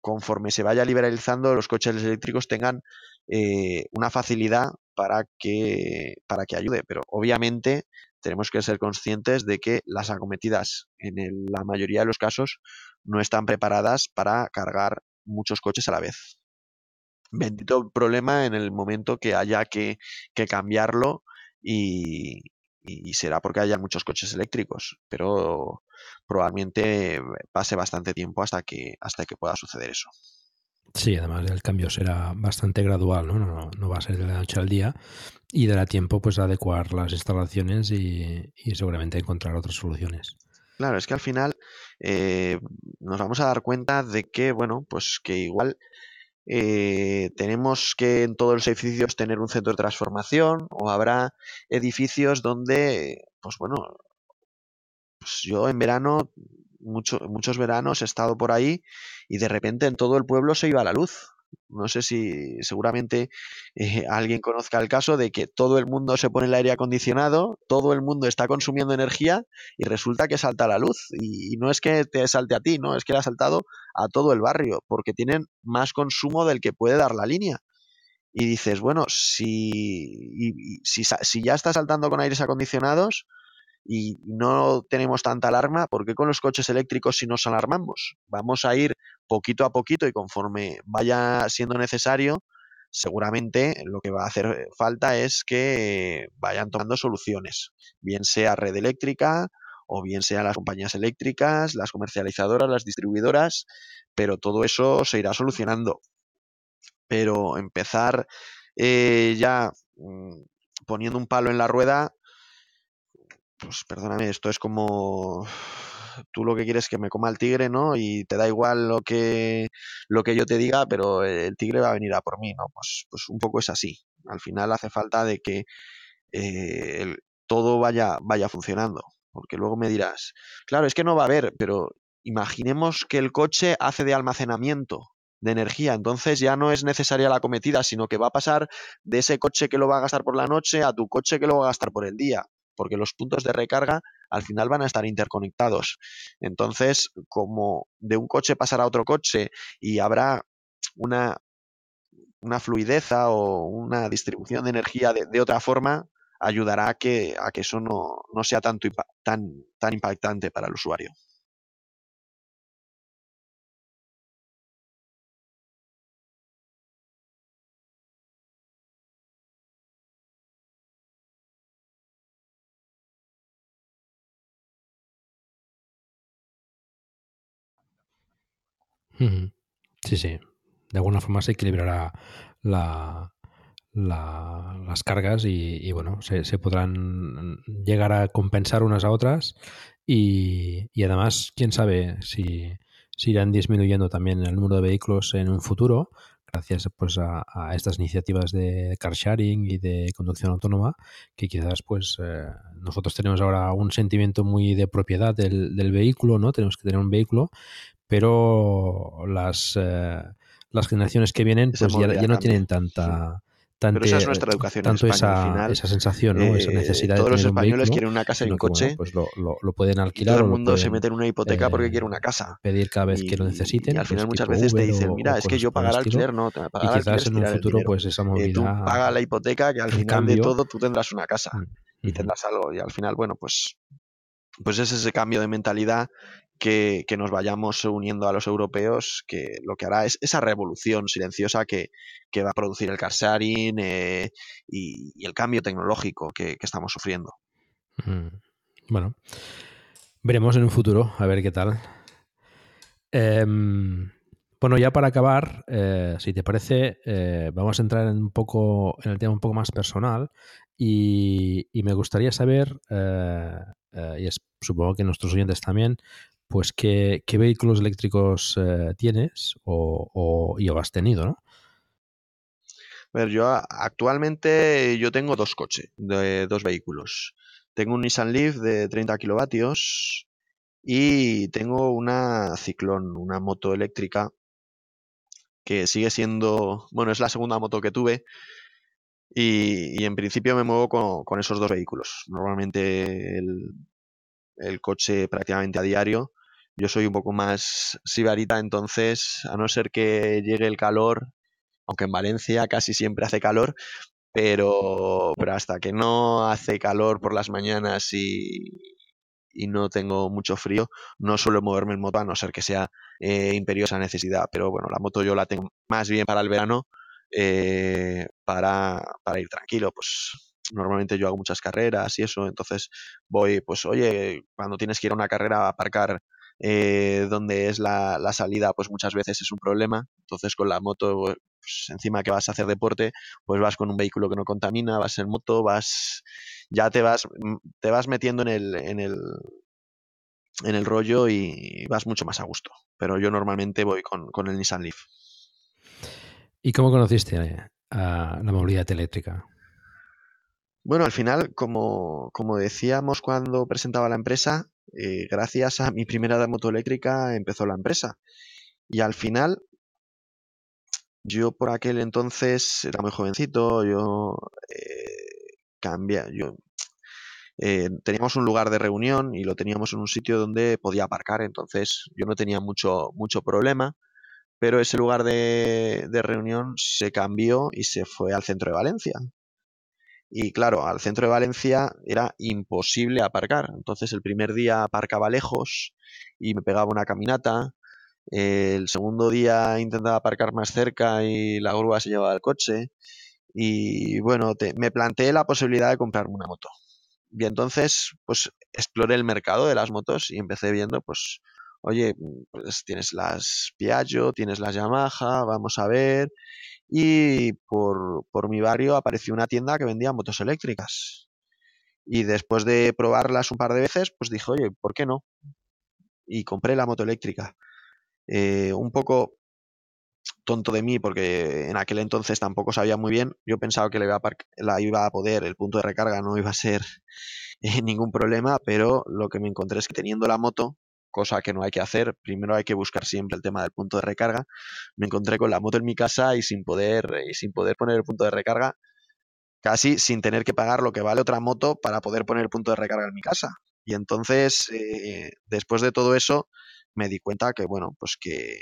B: conforme se vaya liberalizando los coches eléctricos tengan eh, una facilidad para que, para que ayude, pero obviamente tenemos que ser conscientes de que las acometidas en la mayoría de los casos no están preparadas para cargar muchos coches a la vez. Bendito problema en el momento que haya que, cambiarlo y, será porque haya muchos coches eléctricos, pero probablemente pase bastante tiempo hasta que, hasta que pueda suceder eso.
A: Sí, además el cambio será bastante gradual, ¿no? No, no va a ser de la noche al día y dará tiempo pues a adecuar las instalaciones y, seguramente encontrar otras soluciones.
B: Claro, es que al final eh, nos vamos a dar cuenta de que, bueno, pues que igual eh, tenemos que en todos los edificios tener un centro de transformación o habrá edificios donde, pues bueno, pues yo en verano, muchos veranos he estado por ahí y de repente en todo el pueblo se iba la luz. No sé si seguramente eh, alguien conozca el caso de que todo el mundo se pone el aire acondicionado, todo el mundo está consumiendo energía y resulta que salta la luz. Y, no es que te salte a ti, no, es que le ha saltado a todo el barrio, porque tienen más consumo del que puede dar la línea. Y dices, bueno, si, si, si ya está saltando con aires acondicionados, y no tenemos tanta alarma, ¿por qué con los coches eléctricos si nos alarmamos? Vamos a ir poquito a poquito y conforme vaya siendo necesario, seguramente lo que va a hacer falta es que vayan tomando soluciones, bien sea red eléctrica o bien sea las compañías eléctricas, las comercializadoras, las distribuidoras, pero todo eso se irá solucionando. Pero empezar eh, ya mm, poniendo un palo en la rueda, pues perdóname, esto es como tú lo que quieres es que me coma el tigre, ¿no? Y te da igual lo que lo que yo te diga, pero el tigre va a venir a por mí, ¿no? Pues, pues un poco es así. Al final hace falta de que eh, todo vaya, vaya funcionando. Porque luego me dirás, claro, es que no va a haber, pero imaginemos que el coche hace de almacenamiento de energía, entonces ya no es necesaria la cometida, sino que va a pasar de ese coche que lo va a gastar por la noche a tu coche que lo va a gastar por el día porque los puntos de recarga al final van a estar interconectados. Entonces, como de un coche pasará a otro coche y habrá una, una o una distribución de energía de, otra forma, ayudará a que, a que eso no, no sea tanto, tan, tan impactante para el usuario.
A: Sí, sí. De alguna forma se equilibrará la, las cargas y, bueno, se, podrán llegar a compensar unas a otras y, además, quién sabe si, si, irán disminuyendo también el número de vehículos en un futuro gracias pues a, estas iniciativas de car sharing y de conducción autónoma que quizás pues eh, nosotros tenemos ahora un sentimiento muy de propiedad del, del, vehículo no tenemos que tener un vehículo pero las, eh, las generaciones que vienen pues ya, no tienen tanta...
B: Pero esa es nuestra educación tanto en España,
A: esa,
B: final,
A: esa sensación, ¿no? esa eh, necesidad
B: todos
A: de
B: los
A: españoles
B: vehículo, quieren una casa y un coche.
A: pues lo, lo, pueden alquilar.
B: todo el mundo se mete en una hipoteca porque quiere una casa.
A: Pedir cada vez que lo necesiten.
B: Y al final muchas veces te dicen, mira, es que yo pagar alquiler no, pagar
A: y quizás en un futuro pues esa movilidad.
B: Eh, tú paga la hipoteca que al final de todo tú tendrás una casa mm, y tendrás algo y al final bueno pues pues es ese cambio de mentalidad que, nos vayamos uniendo a los europeos, que lo que hará es esa revolución silenciosa que, va a producir el car eh, y, el cambio tecnológico que, estamos sufriendo.
A: Mm, bueno, veremos en un futuro, a ver qué tal. Em, bueno, ya para acabar, eh, si te parece, eh, vamos a entrar en un poco en el tema un poco más personal y, me gustaría saber, y es, supongo que nuestros oyentes también, pues qué, vehículos eléctricos eh, tienes o, o, y has tenido, ¿no?
B: A ver, yo actualmente yo tengo dos coches, de, dos vehículos. Tengo un Nissan Leaf de 30 kilovatios y tengo una Ciclón, una moto eléctrica que sigue siendo, bueno, es la segunda moto que tuve y, en principio me muevo con, con, esos dos vehículos. Normalmente el coche prácticamente a diario yo soy un poco más sibarita, entonces, a no ser que llegue el calor, aunque en Valencia casi siempre hace calor, pero, pero hasta que no hace calor por las mañanas y, y no tengo mucho frío, no suelo moverme en moto a no ser que sea eh, imperiosa necesidad. Pero bueno, la moto yo la tengo más bien para el verano, eh, para, para, ir tranquilo. Pues normalmente yo hago muchas carreras y eso, entonces voy, pues oye, cuando tienes que ir a una carrera a aparcar eh, donde es la, la, salida, pues muchas veces es un problema. Entonces con la moto, pues, encima que vas a hacer deporte, pues vas con un vehículo que no contamina, vas en moto, vas, ya te vas, mm, te vas metiendo en el, en el, en el rollo y vas mucho más a gusto. Pero yo normalmente voy con, con el Nissan Leaf.
A: ¿Y cómo conociste a la movilidad eléctrica?
B: Bueno, al final, como, como decíamos cuando presentaba la empresa, eh, gracias a mi primera moto eléctrica empezó la empresa. Y al final, yo por aquel entonces era muy jovencito, yo eh, cambia, yo eh, teníamos un lugar de reunión y lo teníamos en un sitio donde podía aparcar, entonces yo no tenía mucho, mucho problema, pero ese lugar de reunión se cambió y se fue al centro de Valencia. Y claro, al centro de Valencia era imposible aparcar. Entonces el primer día aparcaba lejos y me pegaba una caminata. El segundo día intentaba aparcar más cerca y la grúa se llevaba el coche. Y bueno, me planteé la posibilidad de comprarme una moto. Y entonces, pues exploré el mercado de las motos y empecé viendo, pues, oye, pues tienes las Piaggio, tienes las Yamaha, vamos a ver y por, por mi barrio apareció una tienda que vendía motos eléctricas. Y después de probarlas un par de veces, pues dije, oye, ¿por qué no? Y compré la moto eléctrica. Eh, un poco tonto de mí porque en aquel entonces tampoco sabía muy bien. Yo pensaba que la iba a poder, el punto de recarga no iba a ser eh, ningún problema, pero lo que me encontré es que teniendo la moto cosa que no hay que hacer. Primero hay que buscar siempre el tema del punto de recarga. Me encontré con la moto en mi casa y sin poder, y sin poder poner el punto de recarga, casi sin tener que pagar lo que vale otra moto para poder poner el punto de recarga en mi casa. Y entonces, eh, después de todo eso, me di cuenta que, bueno, pues que,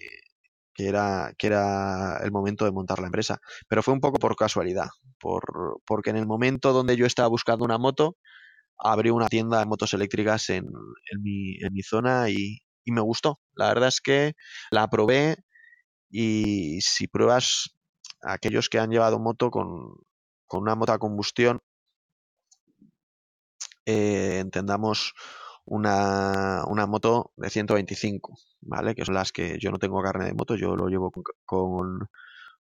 B: que, era, que era el momento de montar la empresa. Pero fue un poco por casualidad, por, porque en el momento donde yo estaba buscando una moto, abrí una tienda de motos eléctricas en, en, mi, en mi, zona y, me gustó. La verdad es que la probé y si pruebas a aquellos que han llevado moto con, con una moto a combustión, eh, entendamos una, moto de 125, ¿vale? Que son las que yo no tengo carne de moto, yo lo llevo con, con,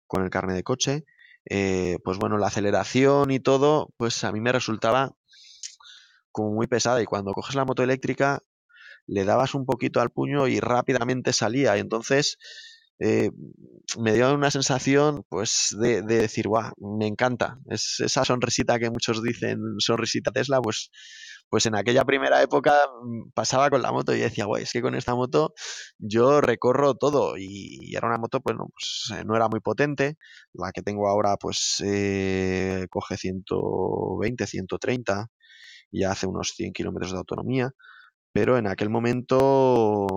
B: con el carne de coche. Eh, pues bueno, la aceleración y todo, pues a mí me resultaba como muy pesada y cuando coges la moto eléctrica le dabas un poquito al puño y rápidamente salía. Y entonces eh, me dio una sensación pues de, de, decir, guau, me encanta. Es esa sonrisita que muchos dicen, sonrisita Tesla, pues, pues en aquella primera época mm, pasaba con la moto y decía, guay, es que con esta moto yo recorro todo. Y, era una moto, pues no, pues, eh, no era muy potente. La que tengo ahora, pues eh, coge 120, 130 ya hace unos 100 kilómetros de autonomía, pero en aquel momento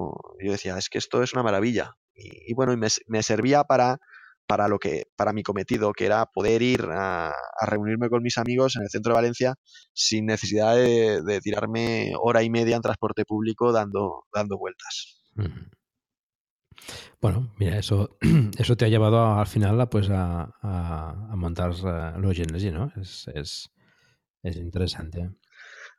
B: yo decía, es que esto es una maravilla. Y, bueno, y me, servía para, para, lo que, para mi cometido, que era poder ir a, reunirme con mis amigos en el centro de Valencia sin necesidad de, tirarme hora y media en transporte público dando, dando vueltas.
A: Bueno, mira, eso, eso te ha llevado a, al final a, pues a, montar uh, los Genesis, ¿no? Es, es, es interesante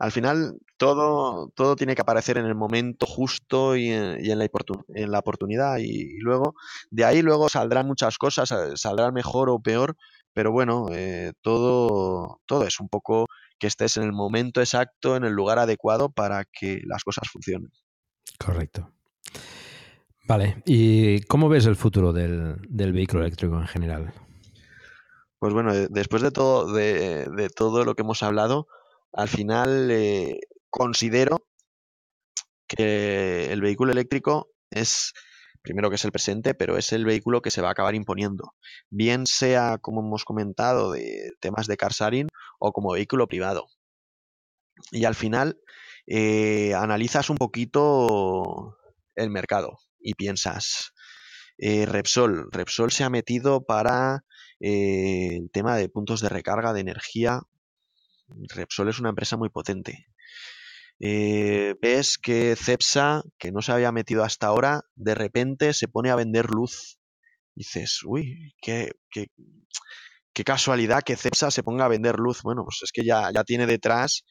B: al final todo, todo tiene que aparecer en el momento justo y en, y en, la, en la, oportunidad y, luego de ahí luego saldrán muchas cosas, eh, saldrán mejor o peor, pero bueno, eh, todo, todo es un poco que estés en el momento exacto, en el lugar adecuado para que las cosas funcionen.
A: Correcto. Vale, ¿y cómo ves el futuro del, del vehículo eléctrico en general?
B: Pues bueno, después de todo, de, de todo lo que hemos hablado, al final eh, considero que el vehículo eléctrico es, primero que es el presente, pero es el vehículo que se va a acabar imponiendo. Bien sea, como hemos comentado, de temas de car sharing o como vehículo privado. Y al final eh, analizas un poquito el mercado y piensas, eh, Repsol, Repsol se ha metido para el tema de puntos de recarga de energía Repsol es una empresa muy potente. Eh, ves que Cepsa, que no se había metido hasta ahora, de repente se pone a vender luz. dices, uy, qué, casualidad que Cepsa se ponga a vender luz. Bueno, pues es que ya, ya tiene detrás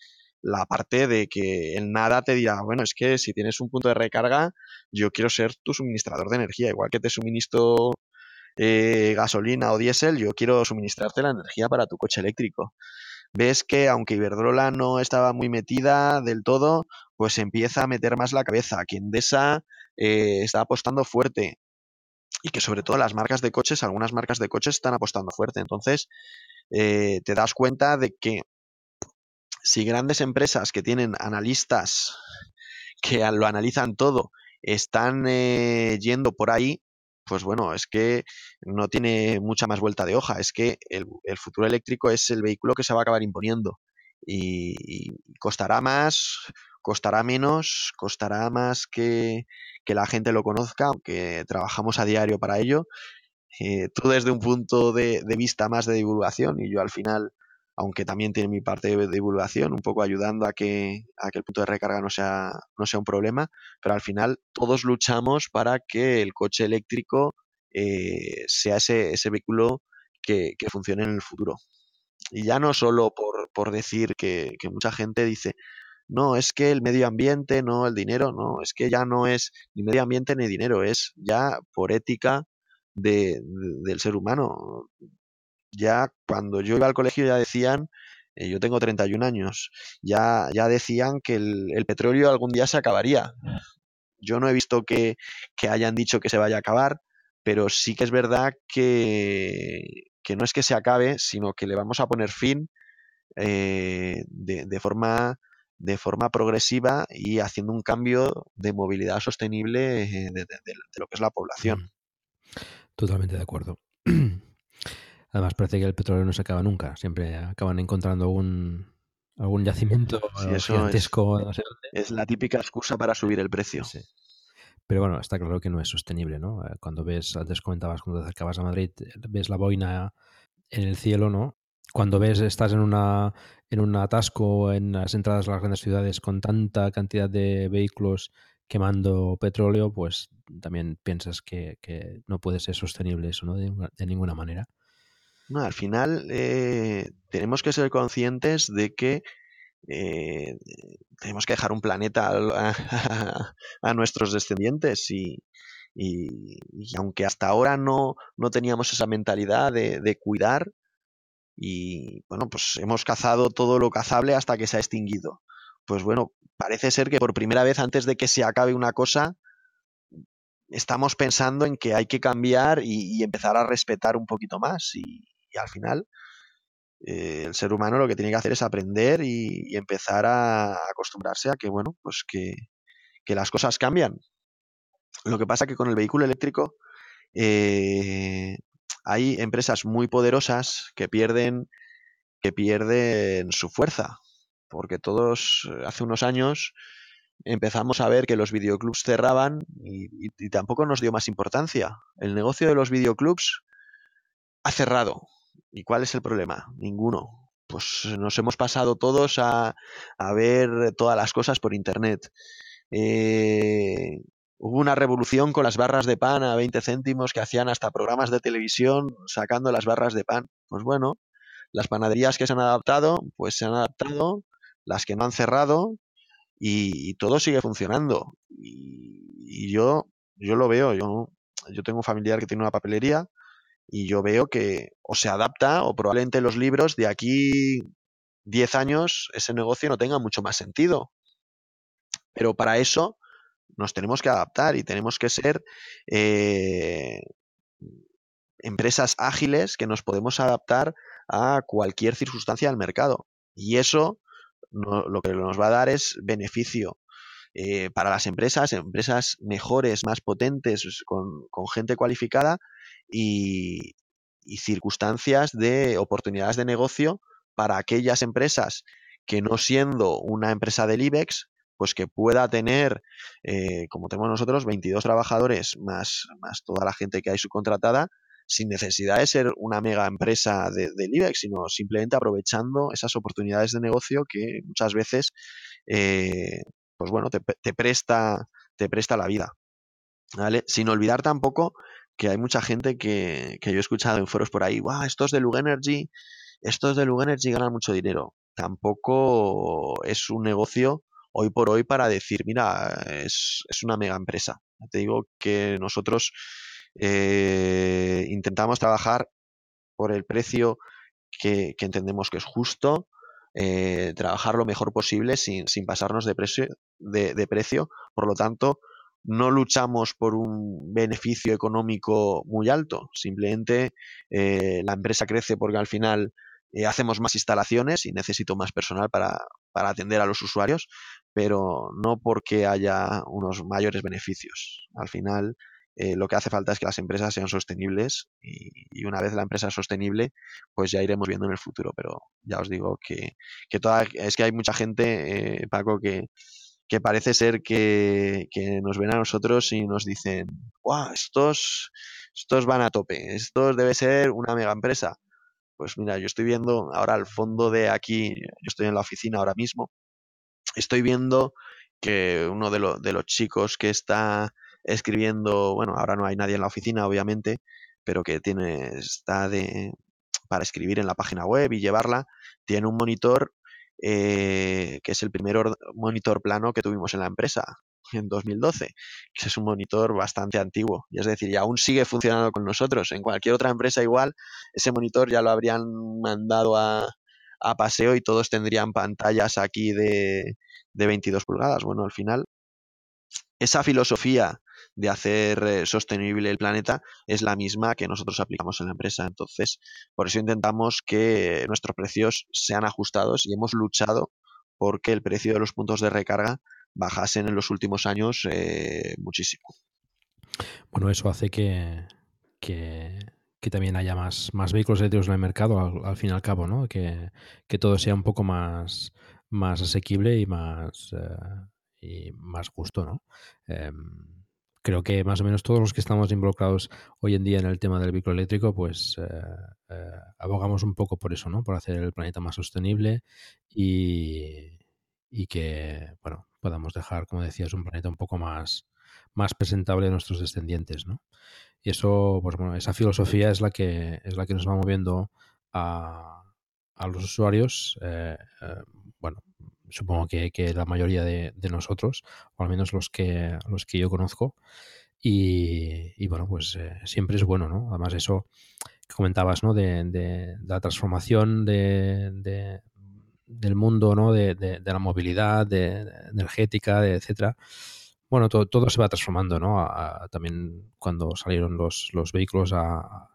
B: la parte de que el nada te dirá, bueno, es que si tienes un punto de recarga, yo quiero ser tu suministrador de energía, igual que te suministro eh, gasolina o diésel, yo quiero suministrarte la energía para tu coche eléctrico. Ves que aunque Iberdrola no estaba muy metida del todo, pues empieza a meter más la cabeza, que Endesa eh, está apostando fuerte y que sobre todo las marcas de coches, algunas marcas de coches están apostando fuerte. Entonces, eh, te das cuenta de que si grandes empresas que tienen analistas que lo analizan todo están eh, yendo por ahí, pues bueno, es que no tiene mucha más vuelta de hoja. Es que el, futuro eléctrico es el vehículo que se va a acabar imponiendo. Y, costará más, costará menos, costará más que, la gente lo conozca, aunque trabajamos a diario para ello. Eh, tú desde un punto de, vista más de divulgación y yo al final aunque también tiene mi parte de divulgación, un poco ayudando a que, a que el punto de recarga no sea, no sea un problema, pero al final todos luchamos para que el coche eléctrico eh, sea ese, ese vehículo que, funcione en el futuro. Y ya no solo por, por decir que, mucha gente dice, no, es que el medio ambiente, no el dinero, no, es que ya no es ni medio ambiente ni dinero, es ya por ética de, del ser humano ya cuando yo iba al colegio ya decían, eh, yo tengo 31 años, ya, ya decían que el, petróleo algún día se acabaría. Yo no he visto que, hayan dicho que se vaya a acabar, pero sí que es verdad que, que no es que se acabe, sino que le vamos a poner fin eh, de, forma de forma progresiva y haciendo un cambio de movilidad sostenible eh, de, de lo que es la población.
A: Totalmente de acuerdo. Además, parece que el petróleo no se acaba nunca. Siempre acaban encontrando algún, algún yacimiento gigantesco.
B: Es, la típica excusa para subir el precio.
A: Pero bueno, está claro que no es sostenible, ¿no? Eh, cuando ves, antes comentabas, cuando te acercabas a Madrid, ves la boina en el cielo, ¿no? Cuando ves, estás en una en un atasco en las entradas de las grandes ciudades con tanta cantidad de vehículos quemando petróleo, pues también piensas que, no puede ser sostenible eso, ¿no? de ninguna manera.
B: No, al final eh, tenemos que ser conscientes de que eh, tenemos que dejar un planeta a, nuestros descendientes y, aunque hasta ahora no, no teníamos esa mentalidad de, de, cuidar y bueno, pues hemos cazado todo lo cazable hasta que se ha extinguido. Pues bueno, parece ser que por primera vez antes de que se acabe una cosa, estamos pensando en que hay que cambiar y, empezar a respetar un poquito más y, y al final eh, el ser humano lo que tiene que hacer es aprender y, empezar a acostumbrarse a que, bueno, pues que, las cosas cambian. Lo que pasa que con el vehículo eléctrico eh, hay empresas muy poderosas que pierden, que pierden su fuerza. Porque todos eh, hace unos años empezamos a ver que los videoclubs cerraban y, y tampoco nos dio más importancia. El negocio de los videoclubs ha cerrado ¿Y cuál es el problema? Ninguno. Pues nos hemos pasado todos a, ver todas las cosas por Internet. Eh, hubo una revolución con las barras de pan a 20 céntimos que hacían hasta programas de televisión sacando las barras de pan. Pues bueno, las panaderías que se han adaptado, pues se han adaptado, las que no han cerrado y, todo sigue funcionando. Y, yo, yo lo veo, yo, yo tengo un familiar que tiene una papelería y yo veo que o se adapta o probablemente los libros de aquí 10 años ese negocio no tenga mucho más sentido. Pero para eso nos tenemos que adaptar y tenemos que ser eh, empresas ágiles que nos podemos adaptar a cualquier circunstancia del mercado. Y eso lo que nos va a dar es beneficio eh, para las empresas, empresas mejores, más potentes, con, gente cualificada y, circunstancias de oportunidades de negocio para aquellas empresas que no siendo una empresa del IBEX, pues que pueda tener, eh, como tenemos nosotros, 22 trabajadores más, más toda la gente que hay subcontratada, sin necesidad de ser una mega empresa del IBEX, sino simplemente aprovechando esas oportunidades de negocio que muchas veces, eh, pues bueno, te, presta, te presta la vida. ¿vale? Sin olvidar tampoco que hay mucha gente que, que yo he escuchado en foros por ahí, ¡Wow, estos de Lug Energy, estos de Lug Energy ganan mucho dinero. Tampoco es un negocio hoy por hoy para decir, mira, es, es una mega empresa. Te digo que nosotros eh, intentamos trabajar por el precio que entendemos que es justo, eh, trabajar lo mejor posible sin, sin pasarnos de precio, de, de precio. Por lo tanto, no luchamos por un beneficio económico muy alto, simplemente eh, la empresa crece porque al final eh, hacemos más instalaciones y necesito más personal para, para, atender a los usuarios, pero no porque haya unos mayores beneficios. Al final eh, lo que hace falta es que las empresas sean sostenibles y, una vez la empresa es sostenible, pues ya iremos viendo en el futuro, pero ya os digo que, que toda, es que hay mucha gente, Paco, que que parece ser que, que, nos ven a nosotros y nos dicen, ¡Wow! Estos, estos van a tope, estos debe ser una mega empresa. Pues mira, yo estoy viendo ahora al fondo de aquí, yo estoy en la oficina ahora mismo, estoy viendo que uno de, lo, de los chicos que está escribiendo, bueno, ahora no hay nadie en la oficina, obviamente, pero que tiene, está de, para escribir en la página web y llevarla, tiene un monitor eh, que es el primer monitor plano que tuvimos en la empresa en 2012, que es un monitor bastante antiguo, y es decir, y aún sigue funcionando con nosotros. En cualquier otra empresa igual, ese monitor ya lo habrían mandado a, a paseo y todos tendrían pantallas aquí de, de 22 pulgadas. Bueno, al final, esa filosofía de hacer eh, sostenible el planeta es la misma que nosotros aplicamos en la empresa. Entonces, por eso intentamos que nuestros precios sean ajustados y hemos luchado porque el precio de los puntos de recarga bajasen en los últimos años eh, muchísimo.
A: Bueno, eso hace que, que, también haya más, más vehículos eléctricos en el mercado al, fin y al cabo, ¿no? Que, que, todo sea un poco más, más asequible y más, uh, y más justo, ¿no? Um, creo que más o menos todos los que estamos involucrados hoy en día en el tema del vehículo eléctrico, pues eh, eh, abogamos un poco por eso, ¿no? Por hacer el planeta más sostenible y, y, que, bueno, podamos dejar, como decías, un planeta un poco más, más presentable a nuestros descendientes, ¿no? Y eso, pues bueno, esa filosofía es la que, es la que nos va moviendo a, a los usuarios, eh, bueno, supongo que, que la mayoría de, de, nosotros, o al menos los que, los que yo conozco. Y, y bueno, pues eh, siempre es bueno, ¿no? Además, eso que comentabas, ¿no? De, de, la transformación de, del mundo, ¿no? De, la movilidad, de, energética, etcétera. Bueno, todo, todo, se va transformando, ¿no? También cuando salieron los, los vehículos a,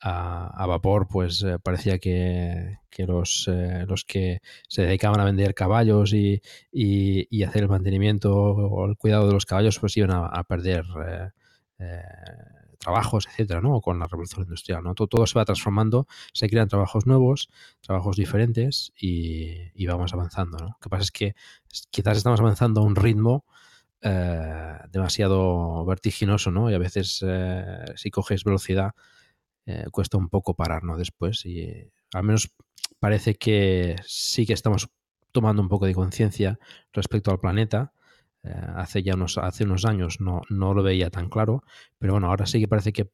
A: a, vapor, pues eh, parecía que, que los, eh, los, que se dedicaban a vender caballos y, y, y, hacer el mantenimiento o el cuidado de los caballos, pues iban a, perder eh, trabajos, etcétera, ¿no? Con la revolución industrial, ¿no? Todo, todo, se va transformando, se crean trabajos nuevos, trabajos diferentes y, y vamos avanzando, ¿no? Lo que pasa es que quizás estamos avanzando a un ritmo demasiado vertiginoso, ¿no? Y a veces si coges velocidad eh, cuesta un poco parar, ¿no? Después y eh, al menos parece que sí que estamos tomando un poco de conciencia respecto al planeta. Eh, hace ya unos, hace unos años no, no, lo veía tan claro, pero bueno, ahora sí que parece que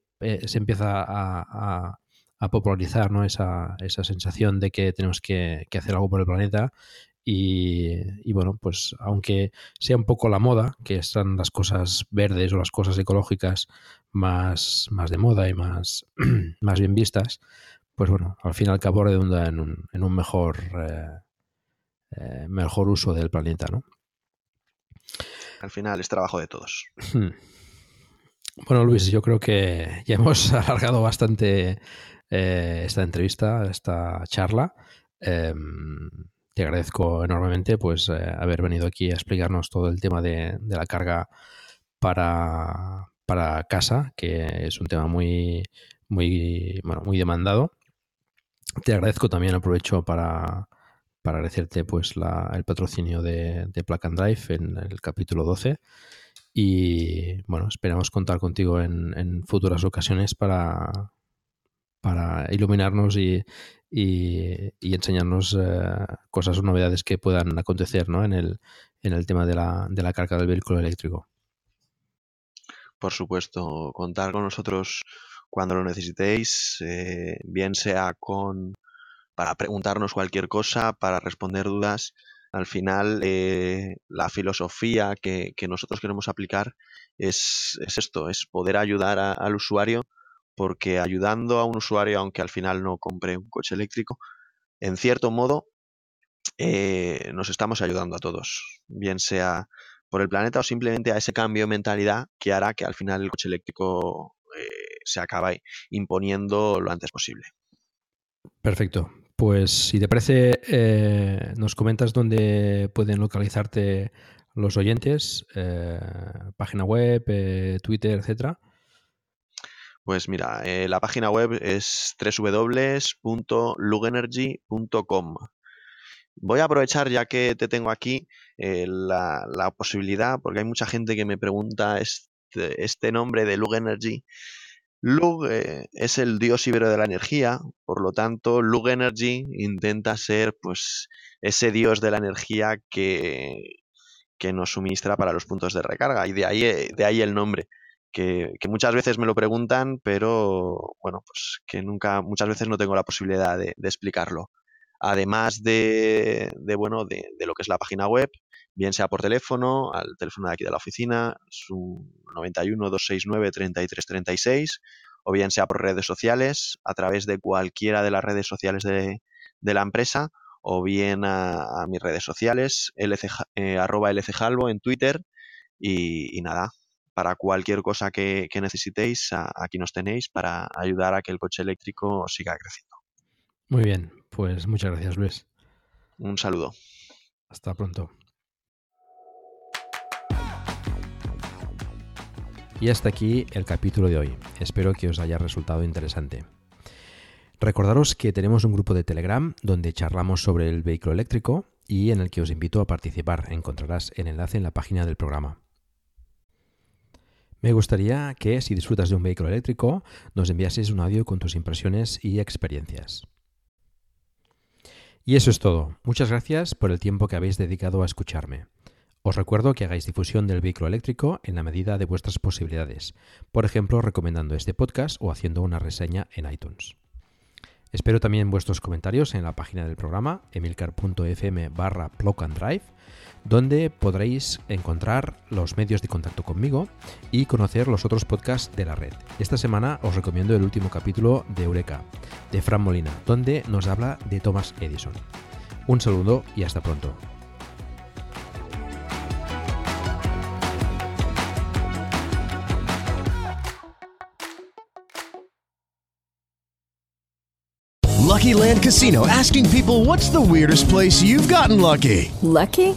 A: se empieza a, a, popularizar ¿no? esa, esa, sensación de que tenemos que hacer algo por el planeta y, y, bueno, pues aunque sea un poco la moda, que están las cosas verdes o las cosas ecológicas más, más de moda y más, más bien vistas, pues bueno, al fin y al cabo redunda en un, en un mejor, eh, eh, mejor uso del planeta, ¿no?
B: Al final es trabajo de todos.
A: Bueno, Luis, yo creo que ya hemos alargado bastante eh, esta entrevista, esta charla. Te agradezco enormemente pues eh, haber venido aquí a explicarnos todo el tema de, la carga para, para, casa, que es un tema muy, muy, bueno, muy demandado. Te agradezco también, aprovecho para, para agradecerte pues la, el patrocinio de, de Drive en el capítulo 12 y bueno, esperamos contar contigo en, en futuras ocasiones para, para iluminarnos y, y, enseñarnos eh, cosas o novedades que puedan acontecer ¿no? en, el, en el tema de la, de la carga del vehículo eléctrico.
B: Por supuesto, contar con nosotros cuando lo necesitéis, eh, bien sea con para preguntarnos cualquier cosa, para responder dudas. Al final, eh, la filosofía que, que, nosotros queremos aplicar es, es esto, es poder ayudar al usuario, porque ayudando a un usuario, aunque al final no compre un coche eléctrico, en cierto modo eh, nos estamos ayudando a todos, bien sea por el planeta o simplemente a ese cambio de mentalidad que hará que al final el coche eléctrico eh, se acabe imponiendo lo antes posible.
A: Perfecto. Pues si te parece, eh, nos comentas dónde pueden localizarte los oyentes, página web, Twitter, etcétera.
B: Pues mira, eh, la página web es www.lugenergy.com. Voy a aprovechar, ya que te tengo aquí, eh, la, la, posibilidad, porque hay mucha gente que me pregunta este, este nombre de Lug Energy. Lug eh, es el dios ibero de la energía, por lo tanto, Lug Energy intenta ser pues ese dios de la energía que, que nos suministra para los puntos de recarga, y de ahí, de ahí el nombre. Que, muchas veces me lo preguntan, pero bueno, pues que nunca, muchas veces no tengo la posibilidad de, explicarlo. Además de, de bueno, de, lo que es la página web, bien sea por teléfono, al teléfono de aquí de la oficina, su 91 269 3336, o bien sea por redes sociales, a través de cualquiera de las redes sociales de, de la empresa, o bien a, mis redes sociales, LC, eh, arroba lcjalvo en Twitter, y, nada, para cualquier cosa que, que necesitéis, aquí nos tenéis para ayudar a que el coche eléctrico siga creciendo.
A: Muy bien, pues muchas gracias, Luis.
B: Un saludo.
A: Hasta pronto. Y hasta aquí el capítulo de hoy. Espero que os haya resultado interesante. Recordaros que tenemos un grupo de Telegram donde charlamos sobre el vehículo eléctrico y en el que os invito a participar. Encontrarás el enlace en la página del programa. Me gustaría que, si disfrutas de un vehículo eléctrico, nos enviases un audio con tus impresiones y experiencias. Y eso es todo. Muchas gracias por el tiempo que habéis dedicado a escucharme. Os recuerdo que hagáis difusión del vehículo eléctrico en la medida de vuestras posibilidades, por ejemplo recomendando este podcast o haciendo una reseña en iTunes. Espero también vuestros comentarios en la página del programa emilcar.fm barra drive donde podréis encontrar los medios de contacto conmigo y conocer los otros podcasts de la red. Esta semana os recomiendo el último capítulo de Eureka, de Fran Molina, donde nos habla de Thomas Edison. Un saludo y hasta pronto.
G: Lucky Land Casino asking people what's the weirdest place you've gotten lucky?
D: Lucky?